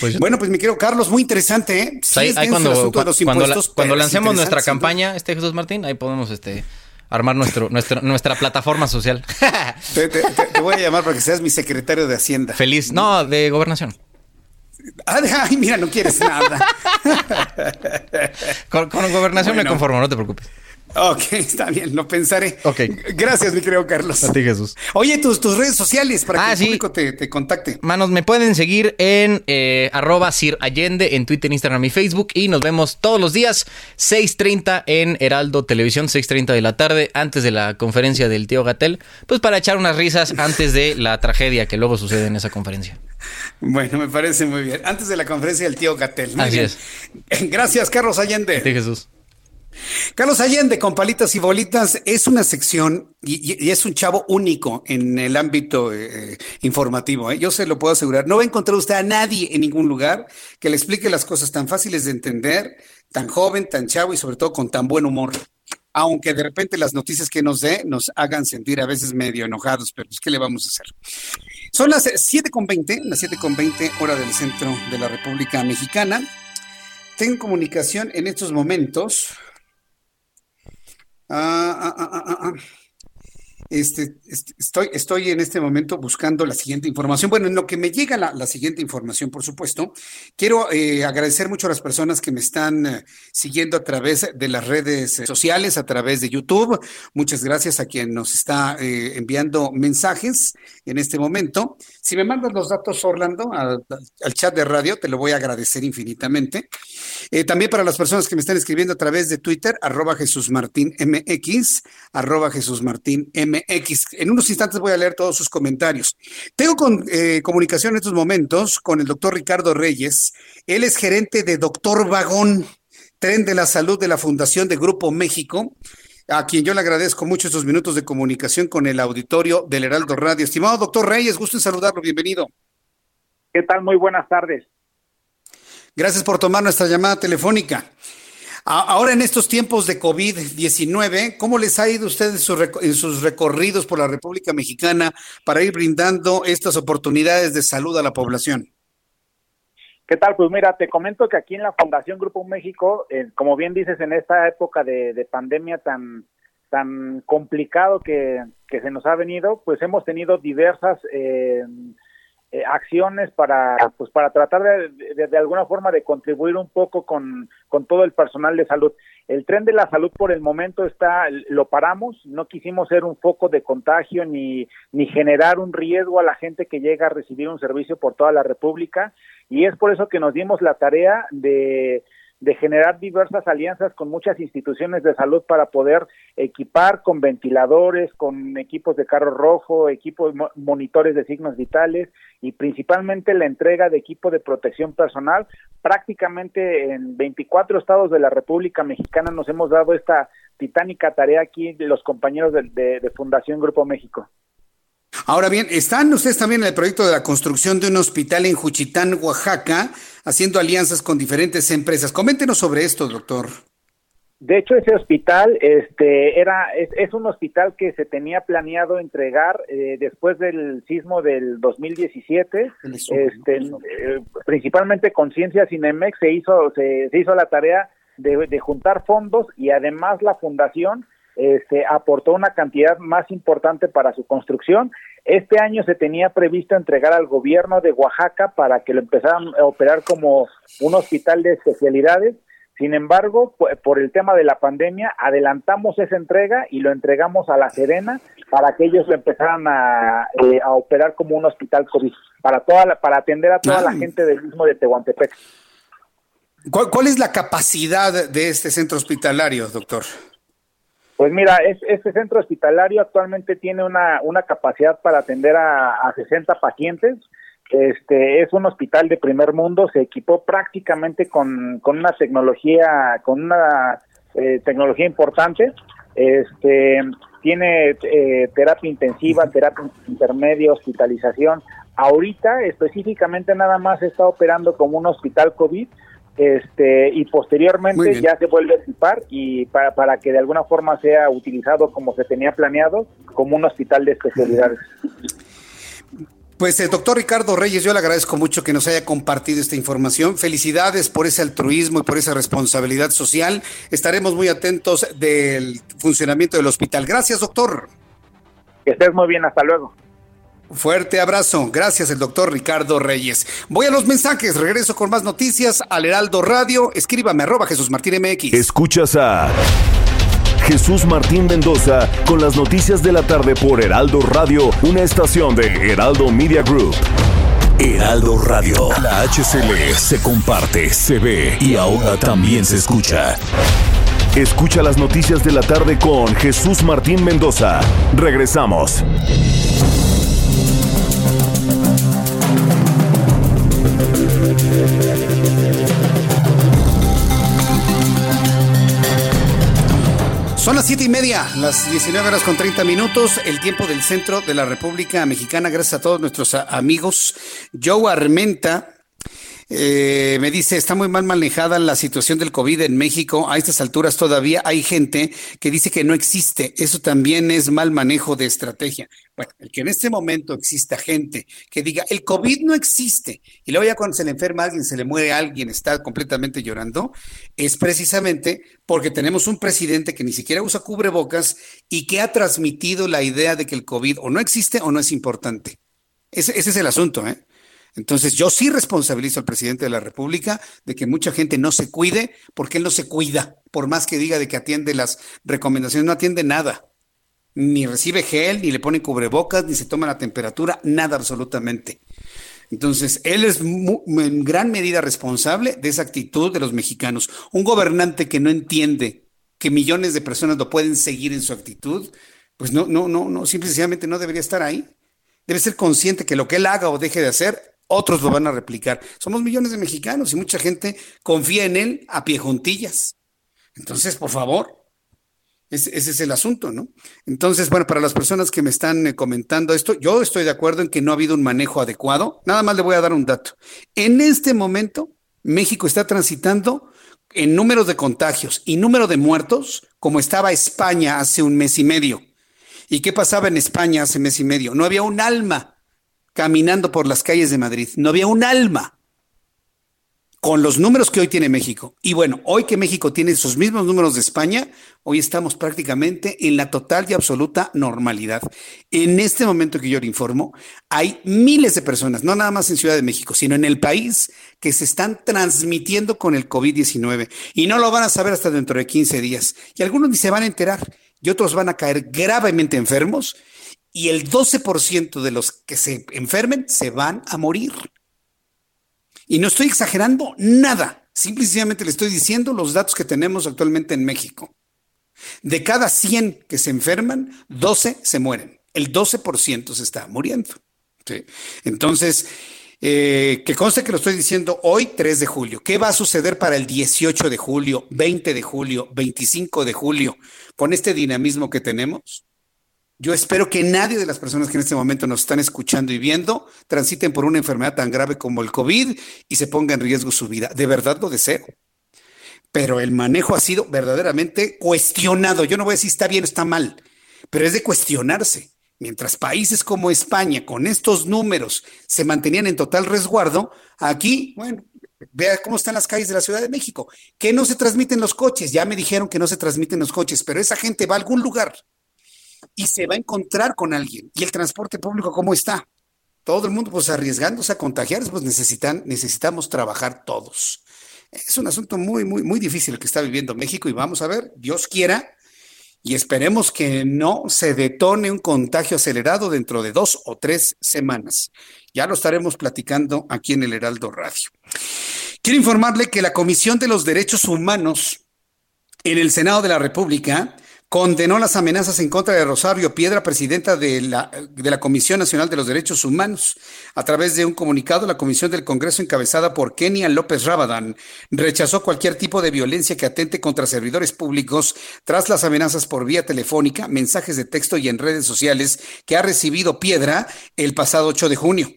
Speaker 16: Pues-
Speaker 1: bueno, pues mi querido Carlos, muy interesante, ¿eh? Sí
Speaker 16: ahí, ahí cuando, cuando, la- cuando
Speaker 1: es
Speaker 16: lancemos nuestra campaña, este Jesús Martín, ahí podemos este armar nuestro, nuestro, nuestra plataforma social. *laughs*
Speaker 1: Te, te- te- te voy a llamar para que seas mi secretario de Hacienda.
Speaker 16: Feliz. No, de gobernación.
Speaker 1: Ah, Ay, mira, no quieres nada.
Speaker 16: Con, con gobernación me conformo, no te preocupes.
Speaker 1: Ok, está bien, lo pensaré.
Speaker 16: Ok.
Speaker 1: Gracias, mi querido Carlos.
Speaker 16: A ti, Jesús.
Speaker 1: Oye, tus, tus redes sociales para que
Speaker 16: Ah,
Speaker 1: el
Speaker 16: sí.
Speaker 1: público te, te contacte.
Speaker 16: Manos, me pueden seguir en eh, arroba Sir Allende en Twitter, Instagram y Facebook. Y nos vemos todos los días, 6.30 en Heraldo Televisión, 6.30 de la tarde, antes de la conferencia del tío Gatel, pues para echar unas risas antes de la tragedia que luego sucede en esa conferencia.
Speaker 1: Bueno, me parece muy bien. Antes de la conferencia del tío Gatel.
Speaker 16: Así
Speaker 1: bien.
Speaker 16: es.
Speaker 1: Gracias, Carlos Allende.
Speaker 16: Sí, Jesús.
Speaker 1: Carlos Allende con palitas y bolitas es una sección y, es un chavo único en el ámbito eh, informativo. ¿eh? Yo se lo puedo asegurar. No va a encontrar usted a nadie en ningún lugar que le explique las cosas tan fáciles de entender, tan joven, tan chavo y sobre todo con tan buen humor. Aunque de repente las noticias que nos dé nos hagan sentir a veces medio enojados, pero ¿qué le vamos a hacer? Son las 7.20, las 7.20 hora del centro de la República Mexicana. Tengo comunicación en estos momentos. Ah, ah, ah, ah. Este, este, estoy, estoy en este momento buscando la siguiente información. Bueno, en lo que me llega la, la siguiente información, por supuesto, quiero eh, agradecer mucho a las personas que me están eh, siguiendo a través de las redes sociales, a través de YouTube. Muchas gracias a quien nos está eh, enviando mensajes en este momento. Si me mandas los datos, Orlando, al, chat de radio, te lo voy a agradecer infinitamente. Eh, también para las personas que me están escribiendo a través de Twitter, arroba Jesús Martín MX, arroba Jesús Martín MX. En unos instantes voy a leer todos sus comentarios. Tengo eh, comunicación en estos momentos con el doctor Ricardo Reyes. Él es gerente de Doctor Vagón, Tren de la Salud de la Fundación de Grupo México, a quien yo le agradezco mucho estos minutos de comunicación con el auditorio del Heraldo Radio. Estimado doctor Reyes, gusto en saludarlo, bienvenido.
Speaker 8: ¿Qué tal? Muy buenas tardes.
Speaker 1: Gracias por tomar nuestra llamada telefónica. Ahora en estos tiempos de COVID-19, ¿cómo les ha ido a ustedes en sus recorridos por la República Mexicana para ir brindando estas oportunidades de salud a la población?
Speaker 8: ¿Qué tal? Pues mira, te comento que aquí en la Fundación Grupo México, eh, como bien dices, en esta época de, de pandemia tan tan complicado que, que se nos ha venido, pues hemos tenido diversas eh, eh, acciones para pues para tratar de, de, de alguna forma de contribuir un poco con, con todo el personal de salud. El tren de la salud por el momento está, lo paramos, no quisimos ser un foco de contagio ni, ni generar un riesgo a la gente que llega a recibir un servicio por toda la República y es por eso que nos dimos la tarea de
Speaker 17: de generar diversas alianzas con muchas instituciones de salud para poder equipar con ventiladores, con equipos de carro rojo, equipos monitores de signos vitales y principalmente la entrega de equipo de protección personal. Prácticamente en 24 estados de la República Mexicana nos hemos dado esta titánica tarea aquí los compañeros de, de Fundación Grupo México.
Speaker 1: Ahora bien, están ustedes también en el proyecto de la construcción de un hospital en Juchitán, Oaxaca, haciendo alianzas con diferentes empresas. Coméntenos sobre esto, doctor.
Speaker 17: De hecho, ese hospital este, era, es, un hospital que se tenía planeado entregar eh, después del sismo del 2017. este, eh, principalmente Conciencia Cinemex se hizo, se, hizo la tarea de, de juntar fondos y además la fundación este, aportó una cantidad más importante para su construcción. Este año se tenía previsto entregar al gobierno de Oaxaca para que lo empezaran a operar como un hospital de especialidades. Sin embargo, por el tema de la pandemia, adelantamos esa entrega y lo entregamos a La Serena para que ellos lo empezaran a, eh, operar como un hospital COVID, para, toda para atender a toda la gente del mismo de Tehuantepec.
Speaker 1: ¿Cuál es la capacidad de este centro hospitalario, doctor?
Speaker 17: Pues mira, este centro hospitalario actualmente tiene una, una capacidad para atender a, a 60 pacientes. Este es un hospital de primer mundo, se equipó prácticamente con, con una tecnología, con una eh, tecnología importante. Este tiene eh, terapia intensiva, terapia intermedia, hospitalización. Ahorita específicamente nada más está operando como un hospital COVID, este y posteriormente ya se vuelve a equipar y para, para que de alguna forma sea utilizado como se tenía planeado como un hospital de especialidades.
Speaker 1: Pues el eh, doctor Ricardo Reyes, yo le agradezco mucho que nos haya compartido esta información. Felicidades por ese altruismo y por esa responsabilidad social. Estaremos muy atentos del funcionamiento del hospital. Gracias, doctor.
Speaker 17: Que estés muy bien, hasta luego.
Speaker 1: Fuerte abrazo. Gracias, el doctor Ricardo Reyes. Voy a los mensajes. Regreso con más noticias al Heraldo Radio. Escríbame arroba Jesús Martín MX.
Speaker 10: Escuchas a Jesús Martín Mendoza con las noticias de la tarde por Heraldo Radio, una estación de Heraldo Media Group. Heraldo Radio. La HCL se comparte, se ve y ahora también se escucha. Escucha las noticias de la tarde con Jesús Martín Mendoza. Regresamos.
Speaker 1: Son las siete y media, las 19 horas con 30 minutos, el tiempo del centro de la República Mexicana. Gracias a todos nuestros amigos. Joe Armenta eh, me dice, está muy mal manejada la situación del COVID en México. A estas alturas todavía hay gente que dice que no existe. Eso también es mal manejo de estrategia. Bueno, el que en este momento exista gente que diga, el COVID no existe, y luego ya cuando se le enferma alguien, se le muere alguien, está completamente llorando, es precisamente porque tenemos un presidente que ni siquiera usa cubrebocas y que ha transmitido la idea de que el COVID o no existe o no es importante. Ese, ese es el asunto, ¿eh? Entonces, yo sí responsabilizo al presidente de la República de que mucha gente no se cuide porque él no se cuida, por más que diga de que atiende las recomendaciones, no atiende nada. Ni recibe gel, ni le pone cubrebocas, ni se toma la temperatura, nada absolutamente. Entonces, él es en gran medida responsable de esa actitud de los mexicanos. Un gobernante que no entiende que millones de personas lo pueden seguir en su actitud, pues no, no, no, no, simplemente no debería estar ahí. Debe ser consciente que lo que él haga o deje de hacer otros lo van a replicar. Somos millones de mexicanos y mucha gente confía en él a pie juntillas. Entonces, por favor, ese, es el asunto, ¿no? Entonces, bueno, para las personas que me están eh, comentando esto, yo estoy de acuerdo en que no ha habido un manejo adecuado. Nada más le voy a dar un dato. En este momento, México está transitando en números de contagios y número de muertos como estaba España hace un mes y medio. ¿Y qué pasaba en España hace mes y medio? No había un alma caminando por las calles de Madrid. No había un alma con los números que hoy tiene México. Y bueno, hoy que México tiene esos mismos números de España, hoy estamos prácticamente en la total y absoluta normalidad. En este momento que yo le informo, hay miles de personas, no nada más en Ciudad de México, sino en el país, que se están transmitiendo con el COVID-19 y no lo van a saber hasta dentro de 15 días. Y algunos ni se van a enterar y otros van a caer gravemente enfermos y el 12% de los que se enfermen se van a morir. Y no estoy exagerando nada. Simplemente le estoy diciendo los datos que tenemos actualmente en México. De cada 100 que se enferman, 12 se mueren. El 12% se está muriendo. Entonces, eh, que conste que lo estoy diciendo hoy, 3 de julio. ¿Qué va a suceder para el 18 de julio, 20 de julio, 25 de julio, con este dinamismo que tenemos? Yo espero que nadie de las personas que en este momento nos están escuchando y viendo transiten por una enfermedad tan grave como el COVID y se ponga en riesgo su vida. De verdad lo deseo. Pero el manejo ha sido verdaderamente cuestionado. Yo no voy a decir está bien o está mal, pero es de cuestionarse. Mientras países como España, con estos números, se mantenían en total resguardo, aquí, bueno, vea cómo están las calles de la Ciudad de México, que no se transmiten los coches. Ya me dijeron que no se transmiten los coches, pero esa gente va a algún lugar y se va a encontrar con alguien. ¿Y el transporte público cómo está? Todo el mundo pues arriesgándose a contagiarse, pues necesitan, necesitamos trabajar todos. Es un asunto muy, muy, muy difícil el que está viviendo México y vamos a ver, Dios quiera, y esperemos que no se detone un contagio acelerado dentro de dos o tres semanas. Ya lo estaremos platicando aquí en el Heraldo Radio. Quiero informarle que la Comisión de los Derechos Humanos en el Senado de la República condenó las amenazas en contra de Rosario Piedra, presidenta de la, de la Comisión Nacional de los Derechos Humanos. A través de un comunicado, la Comisión del Congreso, encabezada por Kenia López Rabadán, rechazó cualquier tipo de violencia que atente contra servidores públicos tras las amenazas por vía telefónica, mensajes de texto y en redes sociales que ha recibido Piedra el pasado 8 de junio.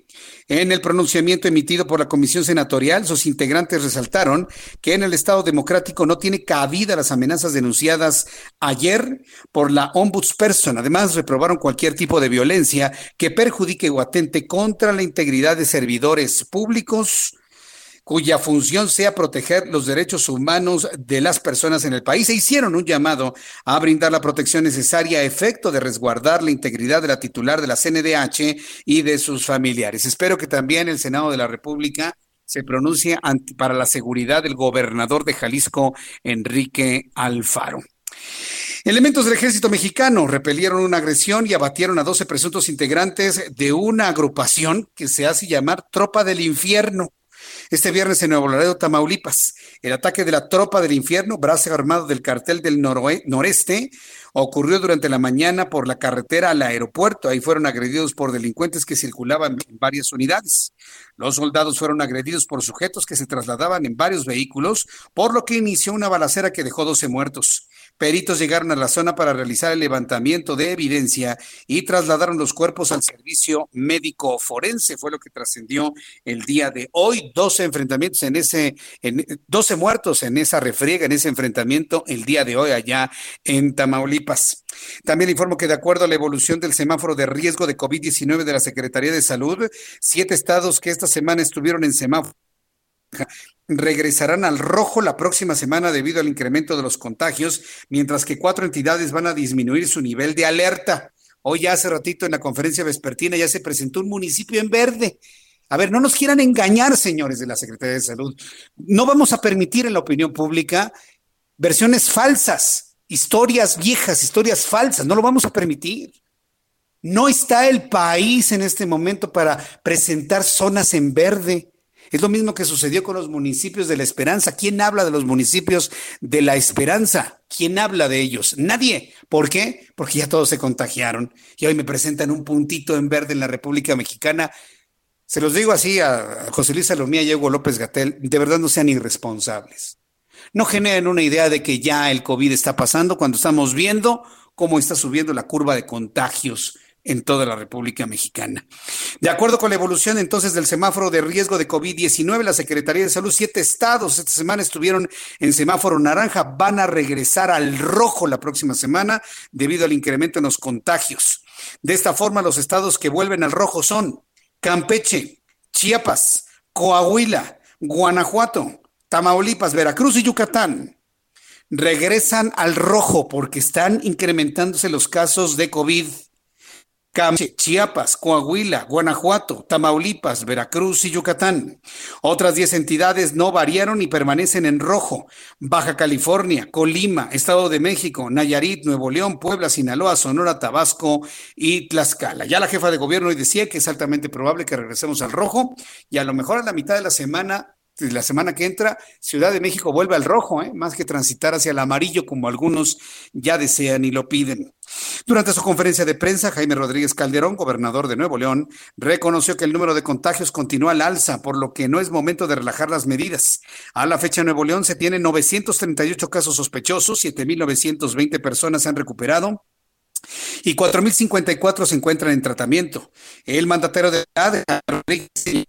Speaker 1: En el pronunciamiento emitido por la Comisión Senatorial, sus integrantes resaltaron que en el Estado democrático no tiene cabida las amenazas denunciadas ayer por la ombudsperson. Además, reprobaron cualquier tipo de violencia que perjudique o atente contra la integridad de servidores públicos, cuya función sea proteger los derechos humanos de las personas en el país e hicieron un llamado a brindar la protección necesaria a efecto de resguardar la integridad de la titular de la CNDH y de sus familiares. Espero que también el Senado de la República se pronuncie para la seguridad del gobernador de Jalisco, Enrique Alfaro. Elementos del ejército mexicano repelieron una agresión y abatieron a 12 presuntos integrantes de una agrupación que se hace llamar Tropa del Infierno este viernes en Nuevo Laredo, Tamaulipas. El ataque de la tropa del infierno, brazo armado del cartel del noreste, ocurrió durante la mañana por la carretera al aeropuerto. Ahí fueron agredidos por delincuentes que circulaban en varias unidades. Los soldados fueron agredidos por sujetos que se trasladaban en varios vehículos, por lo que inició una balacera que dejó 12 muertos. Peritos llegaron a la zona para realizar el levantamiento de evidencia y trasladaron los cuerpos al servicio médico forense. Fue lo que trascendió el día de hoy. 12 enfrentamientos en ese, en, 12 muertos en esa refriega, en ese enfrentamiento el día de hoy allá en Tamaulipas. También informo que de acuerdo a la evolución del semáforo de riesgo de COVID-19 de la Secretaría de Salud, siete estados que esta semana estuvieron en semáforo regresarán al rojo la próxima semana debido al incremento de los contagios, mientras que cuatro entidades van a disminuir su nivel de alerta. Hoy ya hace ratito en la conferencia vespertina ya se presentó un municipio en verde. A ver, no nos quieran engañar, señores de la Secretaría de Salud. No vamos a permitir en la opinión pública versiones falsas, historias viejas, historias falsas. No lo vamos a permitir. No está el país en este momento para presentar zonas en verde. Es lo mismo que sucedió con los municipios de la Esperanza. ¿Quién habla de los municipios de la Esperanza? ¿Quién habla de ellos? Nadie. ¿Por qué? Porque ya todos se contagiaron. Y hoy me presentan un puntito en verde en la República Mexicana. Se los digo así a José Luis Salomía y Hugo López Gatel, de verdad no sean irresponsables. No generen una idea de que ya el COVID está pasando cuando estamos viendo cómo está subiendo la curva de contagios en toda la República Mexicana. De acuerdo con la evolución entonces del semáforo de riesgo de COVID-19, la Secretaría de Salud, siete estados esta semana estuvieron en semáforo naranja, van a regresar al rojo la próxima semana debido al incremento en los contagios. De esta forma, los estados que vuelven al rojo son Campeche, Chiapas, Coahuila, Guanajuato, Tamaulipas, Veracruz y Yucatán regresan al rojo porque están incrementándose los casos de COVID. Chiapas, Coahuila, Guanajuato, Tamaulipas, Veracruz y Yucatán. Otras 10 entidades no variaron y permanecen en rojo. Baja California, Colima, Estado de México, Nayarit, Nuevo León, Puebla, Sinaloa, Sonora, Tabasco y Tlaxcala. Ya la jefa de gobierno hoy decía que es altamente probable que regresemos al rojo y a lo mejor a la mitad de la semana la semana que entra, Ciudad de México vuelve al rojo, ¿eh? más que transitar hacia el amarillo como algunos ya desean y lo piden. Durante su conferencia de prensa, Jaime Rodríguez Calderón, gobernador de Nuevo León, reconoció que el número de contagios continúa al alza, por lo que no es momento de relajar las medidas. A la fecha, Nuevo León se tienen 938 casos sospechosos, 7.920 personas se han recuperado y 4.054 se encuentran en tratamiento. El mandatario de Rodríguez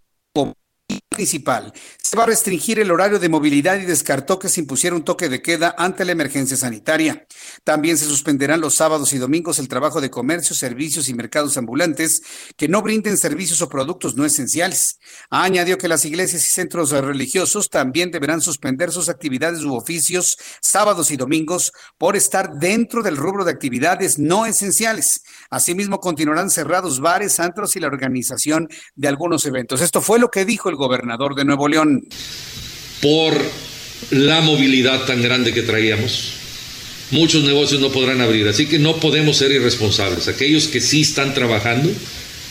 Speaker 1: principal. Se va a restringir el horario de movilidad y descartó que se impusiera un toque de queda ante la emergencia sanitaria. También se suspenderán los sábados y domingos el trabajo de comercio, servicios y mercados ambulantes que no brinden servicios o productos no esenciales. Añadió que las iglesias y centros religiosos también deberán suspender sus actividades u oficios sábados y domingos por estar dentro del rubro de actividades no esenciales. Asimismo, continuarán cerrados bares, antros y la organización de algunos eventos. Esto fue lo que dijo el gobernador de Nuevo León.
Speaker 18: Por la movilidad tan grande que traíamos, muchos negocios no podrán abrir, así que no podemos ser irresponsables. Aquellos que sí están trabajando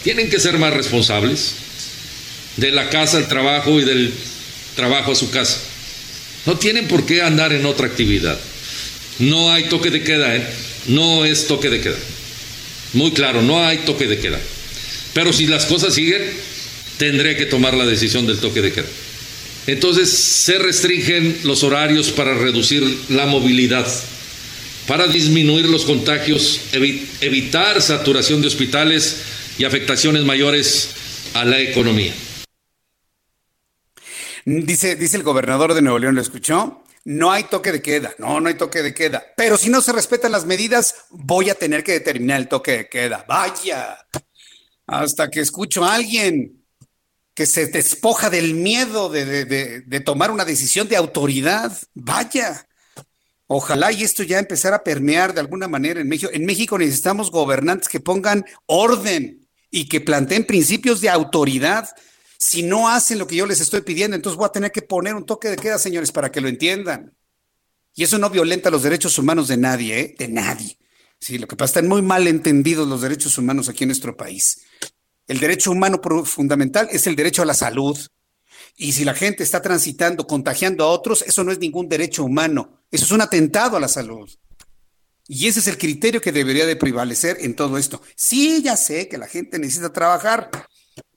Speaker 18: tienen que ser más responsables de la casa al trabajo y del trabajo a su casa. No tienen por qué andar en otra actividad. No hay toque de queda, ¿eh? No es toque de queda. Muy claro, no hay toque de queda. Pero si las cosas siguen, tendré que tomar la decisión del toque de queda. Entonces se restringen los horarios para reducir la movilidad, para disminuir los contagios, evitar saturación de hospitales y afectaciones mayores a la economía.
Speaker 1: Dice, dice el gobernador de Nuevo León, ¿lo escuchó? No hay toque de queda, no, no hay toque de queda. Pero si no se respetan las medidas, voy a tener que determinar el toque de queda. Vaya, hasta que escucho a alguien que se despoja del miedo de, tomar una decisión de autoridad. Vaya, Ojalá y esto ya empezara a permear de alguna manera en México. En México necesitamos gobernantes que pongan orden y que planteen principios de autoridad. Si no hacen lo que yo les estoy pidiendo, entonces voy a tener que poner un toque de queda, señores, para que lo entiendan. Y eso no violenta los derechos humanos de nadie, ¿eh? De nadie. Sí, lo que pasa, están muy mal entendidos los derechos humanos aquí en nuestro país. El derecho humano fundamental es el derecho a la salud. Y si la gente está transitando, contagiando a otros, eso no es ningún derecho humano. Eso es un atentado a la salud. Y ese es el criterio que debería de prevalecer en todo esto. Sí, ya sé que la gente necesita trabajar.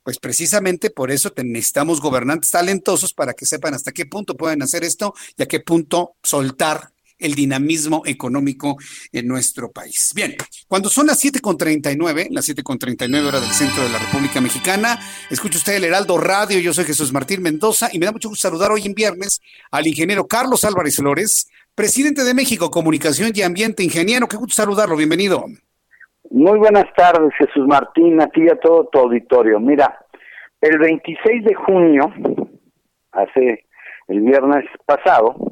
Speaker 1: Pues precisamente por eso necesitamos gobernantes talentosos para que sepan hasta qué punto pueden hacer esto y a qué punto soltar el dinamismo económico en nuestro país. Bien, cuando son las 7.39, las 7.39 hora del centro de la República Mexicana, escucha usted el Heraldo Radio, yo soy Jesús Martín Mendoza y me da mucho gusto saludar hoy en viernes al ingeniero Carlos Álvarez Flores, presidente de México Comunicación y Ambiente. Ingeniero, qué gusto saludarlo, bienvenido.
Speaker 19: Muy buenas tardes, Jesús Martín, a ti y a todo tu auditorio. Mira, el 26 de junio, hace el viernes pasado,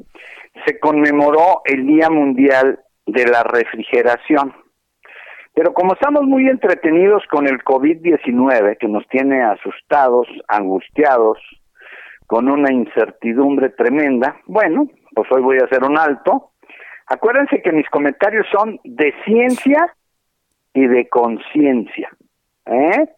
Speaker 19: se conmemoró el Día Mundial de la Refrigeración. Pero como estamos muy entretenidos con el COVID-19, que nos tiene asustados, angustiados, con una incertidumbre tremenda, bueno, pues hoy voy a hacer un alto. Acuérdense que mis comentarios son de ciencia y de conciencia. ¿eh?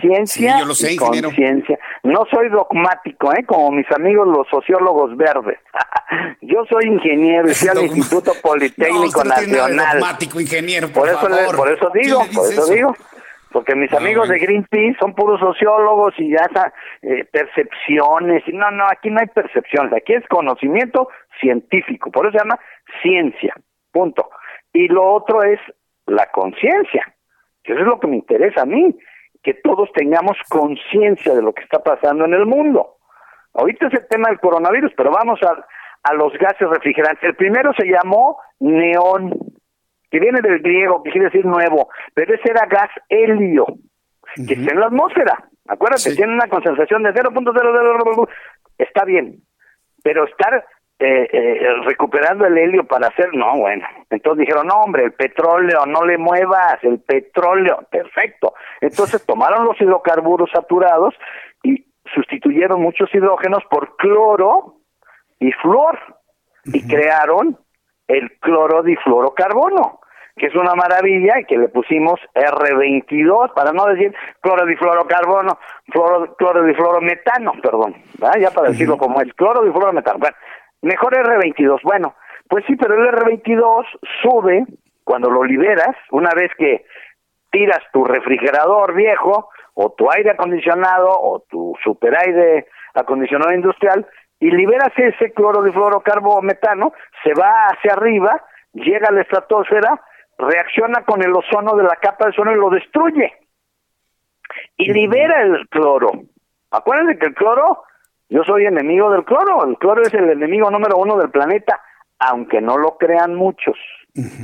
Speaker 19: Ciencia y conciencia. No soy dogmático, ¿eh? Como mis amigos los sociólogos verdes. *laughs* Yo soy ingeniero y fui al *laughs* Instituto Politécnico Nacional.
Speaker 1: dogmático, ingeniero, por,
Speaker 19: eso por eso digo, por eso digo. Porque mis amigos de Greenpeace son puros sociólogos y ya está, eh, percepciones. No, no, aquí no hay percepciones. Aquí es conocimiento científico. Por eso se llama ciencia. Punto. Y lo otro es la conciencia. Eso es lo que me interesa a mí que todos tengamos conciencia de lo que está pasando en el mundo. Ahorita es el tema del coronavirus, pero vamos a, a los gases refrigerantes. El primero se llamó neón, que viene del griego, que quiere decir nuevo, pero ese era gas helio, que está en la atmósfera. Acuérdate, tiene una concentración de 0.00, está bien, pero estar eh, eh, recuperando el helio para hacer, no, bueno. Entonces dijeron, no, hombre, el petróleo, no le muevas, el petróleo, perfecto. Entonces *laughs* tomaron los hidrocarburos saturados y sustituyeron muchos hidrógenos por cloro y flúor y crearon el clorodifluorocarbono. que es una maravilla y que le pusimos R22, para no decir clorodifluorocarbono, fluoro, clorodifluorometano, perdón, ya para decirlo como es, clorodifluorometano. Bueno, mejor R22. Bueno, pues sí, pero el R22 sube cuando lo liberas, una vez que tiras tu refrigerador viejo o tu aire acondicionado o tu super aire acondicionado industrial y liberas ese clorodifluorocarbometano, se va hacia arriba, llega a la estratosfera, reacciona con el ozono de la capa de ozono y lo destruye. Y libera el cloro. Acuérdense que el cloro, yo soy enemigo del cloro, el cloro es el enemigo número uno del planeta, aunque no lo crean muchos.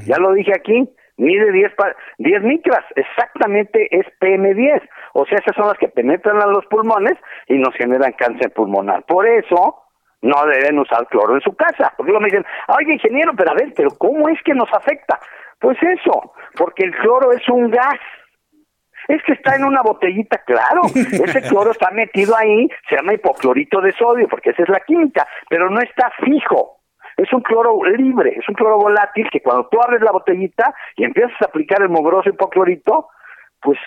Speaker 19: Ya lo dije aquí, mide 10, 10 micras, exactamente es PM10. O sea, esas son las que penetran a los pulmones y nos generan cáncer pulmonar. Por eso no deben usar cloro en su casa. Porque luego me dicen, oye, ingeniero, pero a ver, pero ¿cómo es que nos afecta? Pues eso, porque el cloro es un gas. Es que está en una botellita, claro. Ese cloro está metido ahí, se llama hipoclorito de sodio, porque esa es la química, pero no está fijo. Es un cloro libre, es un cloro volátil que cuando tú abres la botellita y empiezas a aplicar el mugroso hipoclorito, pues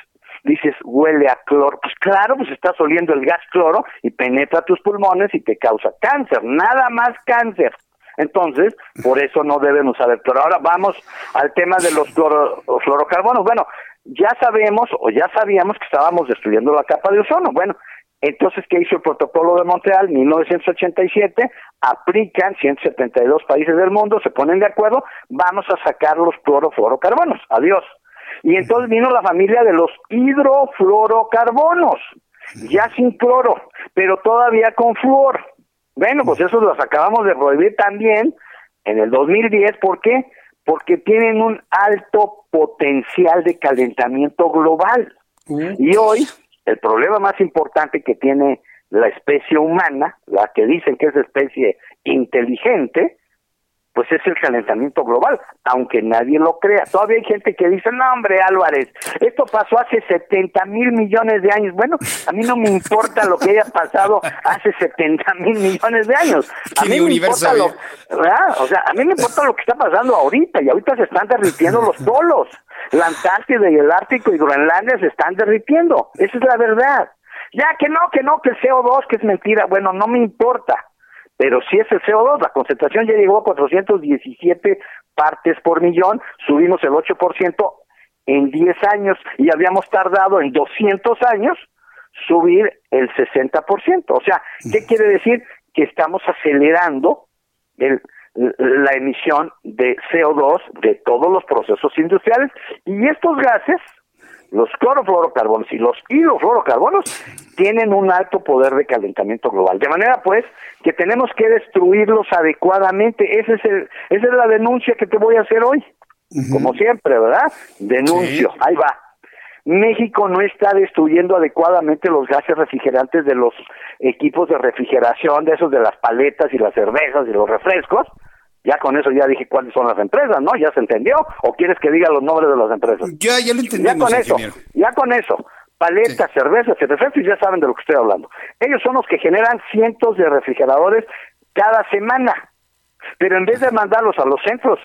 Speaker 19: dices, huele a cloro. Pues claro, pues estás oliendo el gas cloro y penetra tus pulmones y te causa cáncer, nada más cáncer. Entonces, por eso no deben usar el cloro. Ahora vamos al tema de los fluorocarbonos. Bueno, ya sabemos o ya sabíamos que estábamos destruyendo la capa de ozono. Bueno, entonces, ¿qué hizo el protocolo de Montreal? 1987, aplican 172 países del mundo, se ponen de acuerdo, vamos a sacar los clorofluorocarbonos. Adiós. Y entonces vino la familia de los hidrofluorocarbonos, ya sin cloro, pero todavía con flúor. Bueno, pues eso los acabamos de prohibir también en el 2010. ¿Por qué? Porque tienen un alto potencial de calentamiento global. Y hoy, el problema más importante que tiene la especie humana, la que dicen que es especie inteligente, pues es el calentamiento global, aunque nadie lo crea. Todavía hay gente que dice, no hombre Álvarez, esto pasó hace 70 mil millones de años. Bueno, a mí no me importa lo que haya pasado hace 70 mil millones de años. *laughs* A mí me importa lo, O sea, a mí me importa lo que está pasando ahorita y ahorita se están derritiendo los *laughs* polos. La Antártida y el Ártico y Groenlandia se están derritiendo. Esa es la verdad. Ya que no, que no, que el CO2, que es mentira. Bueno, no me importa pero si es el CO2, la concentración ya llegó a 417 partes por millón, subimos el 8% en 10 años y habíamos tardado en 200 años subir el 60%. O sea, ¿qué quiere decir? Que estamos acelerando la emisión de CO2 de todos los procesos industriales y estos gases los clorofluorocarbonos y los hidrofluorocarbonos tienen un alto poder de calentamiento global. De manera, pues, que tenemos que destruirlos adecuadamente. Ese es el, esa es la denuncia que te voy a hacer hoy. Como siempre, ¿verdad? Denuncio. Ahí va. México no está destruyendo adecuadamente los gases refrigerantes de los equipos de refrigeración, de esos de las paletas y las cervezas y los refrescos, ya con eso ya dije cuáles son las empresas, ¿no? ¿Ya se entendió? ¿O quieres que diga los nombres de las empresas?
Speaker 1: Ya, ya lo entendimos,
Speaker 19: Ya con eso, ya con eso. Paletas, cervezas y ya saben de lo que estoy hablando. Ellos son los que generan cientos de refrigeradores cada semana. Pero en vez de mandarlos a los centros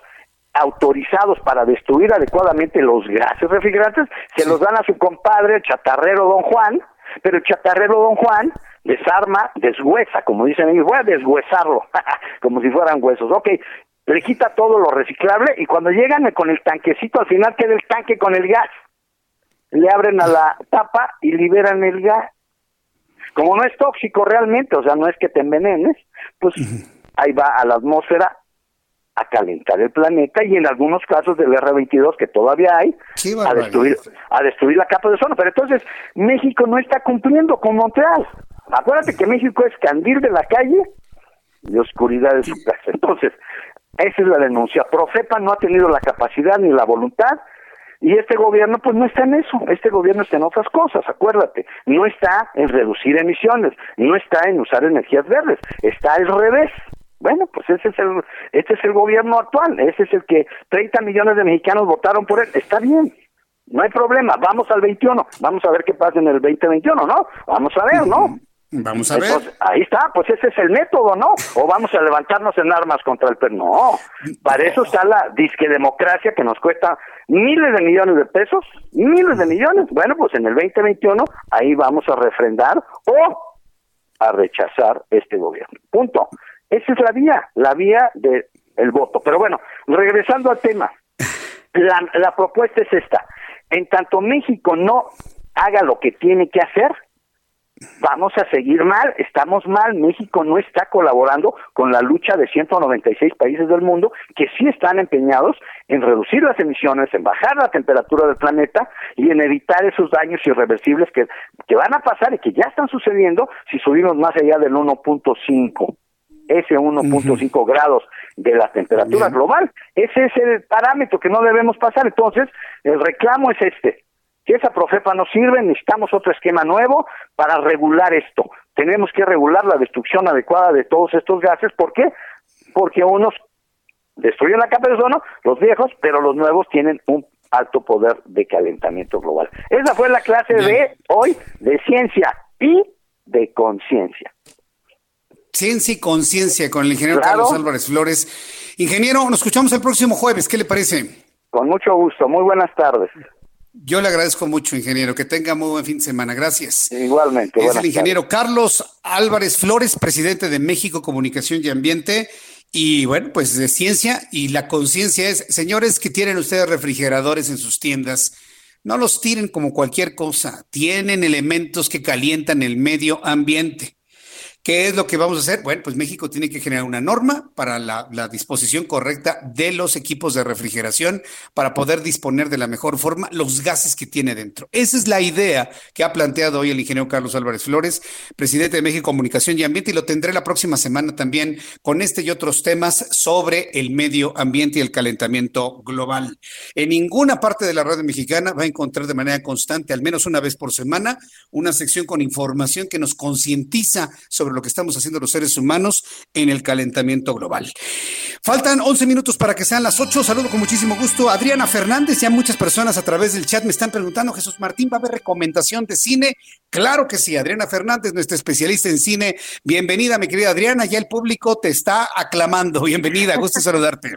Speaker 19: autorizados para destruir adecuadamente los gases refrigerantes, se los dan a su compadre, el chatarrero Don Juan, pero el chatarrero Don Juan desarma, deshuesa, como dicen ellos, voy a deshuesarlo, *laughs* como si fueran huesos. Ok, le quita todo lo reciclable y cuando llegan con el tanquecito, al final queda el tanque con el gas. Le abren a la tapa y liberan el gas. Como no es tóxico realmente, o sea, no es que te envenenes, pues ahí va a la atmósfera a calentar el planeta y en algunos casos del R-22 que todavía hay, a destruir, a destruir la capa de ozono. Pero entonces México no está cumpliendo con Montreal. Acuérdate que México es candil de la calle y oscuridad de su casa. Entonces, esa es la denuncia. Profepa no ha tenido la capacidad ni la voluntad y este gobierno pues no está en eso, este gobierno está en otras cosas, acuérdate, no está en reducir emisiones, no está en usar energías verdes, está al revés. Bueno, pues ese es el este es el gobierno actual, ese es el que 30 millones de mexicanos votaron por él, está bien. No hay problema, vamos al 21, vamos a ver qué pasa en el 2021, ¿no? Vamos a ver, ¿no?
Speaker 1: Vamos a ver.
Speaker 19: ahí está, pues ese es el método, ¿no? O vamos a levantarnos en armas contra el PER. No, para eso está la disque democracia que nos cuesta miles de millones de pesos, miles de millones. Bueno, pues en el 2021 ahí vamos a refrendar o a rechazar este gobierno. Punto. Esa es la vía, la vía del el voto. Pero bueno, regresando al tema, la, la propuesta es esta. En tanto México no haga lo que tiene que hacer, vamos a seguir mal, estamos mal, México no está colaborando con la lucha de 196 países del mundo que sí están empeñados en reducir las emisiones, en bajar la temperatura del planeta y en evitar esos daños irreversibles que, que van a pasar y que ya están sucediendo si subimos más allá del 1.5 ese 1.5 grados de la temperatura global. Ese es el parámetro que no debemos pasar. Entonces, el reclamo es este. Si esa profepa no sirve, necesitamos otro esquema nuevo para regular esto. Tenemos que regular la destrucción adecuada de todos estos gases. ¿Por qué? Porque unos destruyen la capa de ozono, los viejos, pero los nuevos tienen un alto poder de calentamiento global. Esa fue la clase de hoy de ciencia y de conciencia.
Speaker 1: Ciencia y conciencia con el ingeniero Carlos Álvarez Flores. Ingeniero, nos escuchamos el próximo jueves. ¿Qué le parece?
Speaker 19: Con mucho gusto. Muy buenas tardes.
Speaker 1: Yo le agradezco mucho, ingeniero. Que tenga muy buen fin de semana. Gracias.
Speaker 19: Igualmente.
Speaker 1: Es el ingeniero Carlos Álvarez Flores, presidente de México Comunicación y Ambiente. Y bueno, pues de ciencia y la conciencia es, señores que tienen ustedes refrigeradores en sus tiendas, no los tiren como cualquier cosa. Tienen elementos que calientan el medio ambiente. ¿Qué es lo que vamos a hacer? Bueno, pues México tiene que generar una norma para la, disposición correcta de los equipos de refrigeración para poder disponer de la mejor forma los gases que tiene dentro. Esa es la idea que ha planteado hoy el ingeniero Carlos Álvarez Flores, presidente de México Comunicación y Ambiente, y lo tendré la próxima semana también con este y otros temas sobre el medio ambiente y el calentamiento global. En ninguna parte de la radio mexicana va a encontrar de manera constante, al menos una vez por semana, una sección con información que nos concientiza sobre lo que estamos haciendo los seres humanos en el calentamiento global. Faltan 11 minutos para que sean las 8. Saludo con muchísimo gusto a Adriana Fernández. Ya muchas personas a través del chat me están preguntando, Jesús Martín, ¿va a haber recomendación de cine? Claro que sí, Adriana Fernández, nuestra especialista en cine. Bienvenida, mi querida Adriana. Ya el público te está aclamando. Bienvenida, gusto *laughs* saludarte.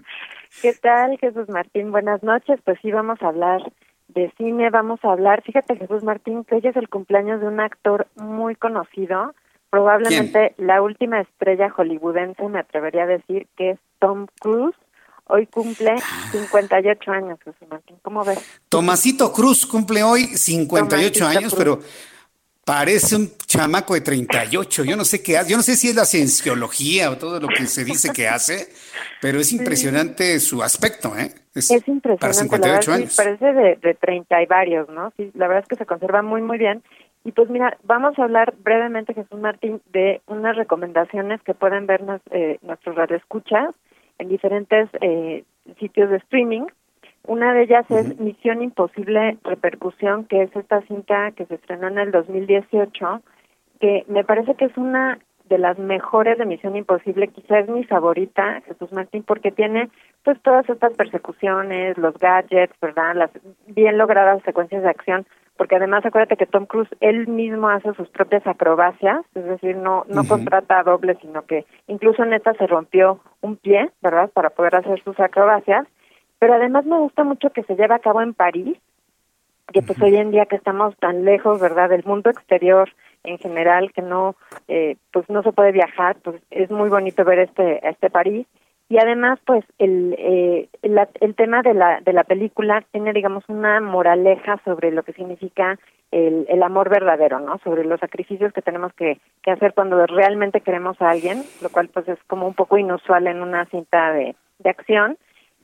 Speaker 20: ¿Qué tal, Jesús Martín? Buenas noches. Pues sí, vamos a hablar de cine, vamos a hablar, fíjate Jesús Martín, que hoy es el cumpleaños de un actor muy conocido, Probablemente la última estrella hollywoodense, me atrevería a decir, que es Tom Cruise. Hoy cumple 58 años, Jesús Martín. ¿Cómo ves?
Speaker 1: Tomasito Cruz cumple hoy 58 años, pero parece un chamaco de 38. Yo no sé qué hace. Yo no sé si es la cienciología o todo lo que se dice que hace, pero es *laughs* impresionante su aspecto, ¿eh?
Speaker 20: Es, impresionante. Para 58 años. parece de, de 30 y varios, ¿no? Sí, la verdad es que se conserva muy, muy bien. Y pues mira, vamos a hablar brevemente, Jesús Martín, de unas recomendaciones que pueden ver eh, nuestros radioescuchas en diferentes eh, sitios de streaming. Una de ellas es Misión Imposible Repercusión, que es esta cinta que se estrenó en el 2018, que me parece que es una de las mejores de Misión Imposible, quizás es mi favorita, Jesús Martín, porque tiene pues todas estas persecuciones, los gadgets, ¿verdad? Las bien logradas secuencias de acción porque además acuérdate que Tom Cruise él mismo hace sus propias acrobacias, es decir, no no contrata a doble, sino que incluso en esta se rompió un pie, ¿verdad?, para poder hacer sus acrobacias, pero además me gusta mucho que se lleve a cabo en París, que pues hoy en día que estamos tan lejos, ¿verdad?, del mundo exterior en general, que no eh, pues no se puede viajar, pues es muy bonito ver este este París y además pues el, eh, el, tema de la, de la película tiene digamos una moraleja sobre lo que significa el, el amor verdadero, ¿no? Sobre los sacrificios que tenemos que, que hacer cuando realmente queremos a alguien, lo cual pues es como un poco inusual en una cinta de, de acción.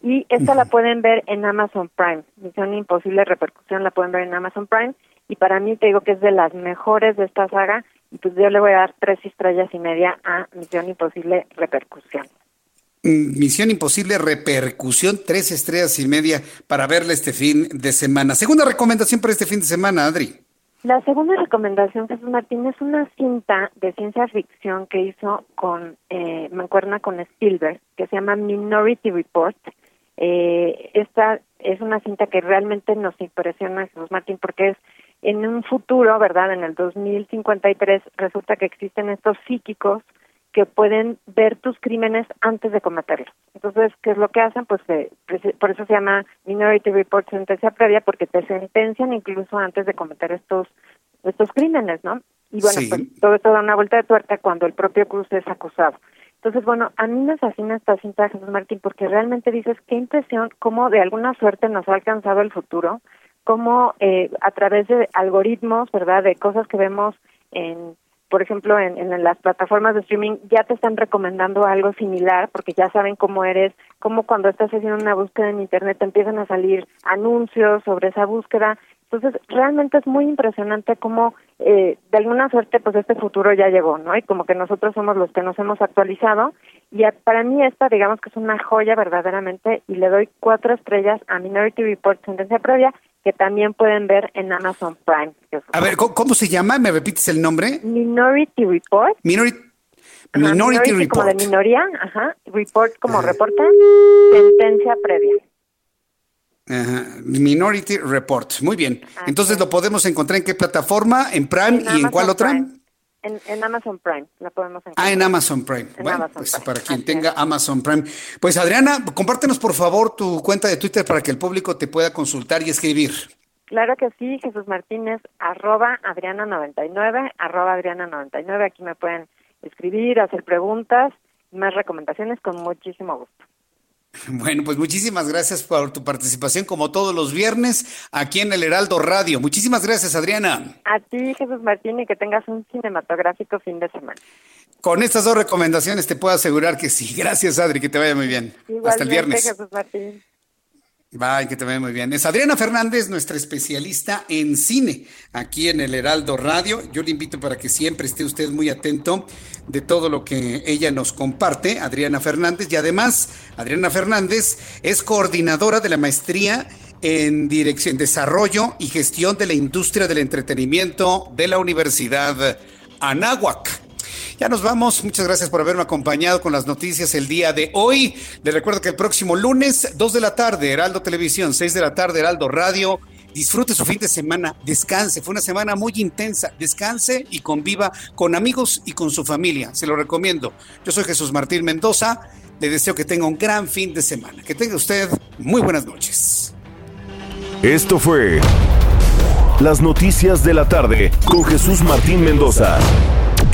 Speaker 20: Y esta la pueden ver en Amazon Prime. Misión Imposible Repercusión la pueden ver en Amazon Prime. Y para mí te digo que es de las mejores de esta saga. Y pues yo le voy a dar tres estrellas y media a Misión Imposible Repercusión.
Speaker 1: Misión Imposible Repercusión, tres estrellas y media para verla este fin de semana. Segunda recomendación para este fin de semana, Adri.
Speaker 20: La segunda recomendación, Jesús Martín, es una cinta de ciencia ficción que hizo con, eh, Mancuerna con Spielberg, que se llama Minority Report. Eh, esta es una cinta que realmente nos impresiona, Jesús Martín, porque es en un futuro, ¿verdad? En el 2053 resulta que existen estos psíquicos que pueden ver tus crímenes antes de cometerlos. Entonces, ¿qué es lo que hacen? Pues por eso se llama Minority Report sentencia previa, porque te sentencian incluso antes de cometer estos estos crímenes, ¿no? Y bueno, pues todo esto da una vuelta de tuerca cuando el propio Cruz es acusado. Entonces, bueno, a mí me fascina esta cinta de Jesús Martín porque realmente dices qué impresión, cómo de alguna suerte nos ha alcanzado el futuro, cómo eh, a través de algoritmos, ¿verdad? De cosas que vemos en por ejemplo, en, las plataformas de streaming ya te están recomendando algo similar porque ya saben cómo eres, cómo cuando estás haciendo una búsqueda en Internet te empiezan a salir anuncios sobre esa búsqueda. Entonces, realmente es muy impresionante cómo, eh, de alguna suerte, pues este futuro ya llegó, ¿no? Y como que nosotros somos los que nos hemos actualizado. Y para mí esta, digamos que es una joya verdaderamente, y le doy cuatro estrellas a Minority Report Sentencia Previa, que también pueden ver en Amazon Prime.
Speaker 1: A ver, ¿cómo, se llama? ¿Me repites el nombre?
Speaker 20: Minority Report.
Speaker 1: Minority, Minority, Report.
Speaker 20: Como de minoría, ajá. Report como reporte. Sentencia previa.
Speaker 1: Minority Report. Muy bien. Entonces, ¿lo podemos encontrar en qué plataforma? ¿En Prime y en cuál otra?
Speaker 20: En, Amazon Prime la podemos
Speaker 1: encontrar. Ah, en Amazon Prime. bueno, pues para quien tenga Amazon Prime. Pues Adriana, compártenos por favor tu cuenta de Twitter para que el público te pueda consultar y escribir.
Speaker 20: Claro que sí, Jesús Martínez, arroba Adriana99, arroba Adriana99. Aquí me pueden escribir, hacer preguntas, más recomendaciones con muchísimo gusto. *laughs*
Speaker 1: Bueno, pues muchísimas gracias por tu participación como todos los viernes aquí en el Heraldo Radio. Muchísimas gracias, Adriana.
Speaker 20: A ti, Jesús Martín, y que tengas un cinematográfico fin de semana.
Speaker 1: Con estas dos recomendaciones te puedo asegurar que sí. Gracias, Adri, que te vaya muy bien. Hasta el viernes.
Speaker 20: Jesús Martín.
Speaker 1: Bye, que te muy bien. Es Adriana Fernández, nuestra especialista en cine, aquí en el Heraldo Radio. Yo le invito para que siempre esté usted muy atento de todo lo que ella nos comparte, Adriana Fernández. Y además, Adriana Fernández es coordinadora de la maestría en Dirección, Desarrollo y Gestión de la Industria del Entretenimiento de la Universidad Anáhuac. Ya nos vamos. Muchas gracias por haberme acompañado con las noticias el día de hoy. Les recuerdo que el próximo lunes, 2 de la tarde, Heraldo Televisión, 6 de la tarde, Heraldo Radio. Disfrute su fin de semana, descanse. Fue una semana muy intensa. Descanse y conviva con amigos y con su familia. Se lo recomiendo. Yo soy Jesús Martín Mendoza. Le deseo que tenga un gran fin de semana. Que tenga usted muy buenas noches.
Speaker 10: Esto fue Las Noticias de la Tarde con Jesús Martín Mendoza.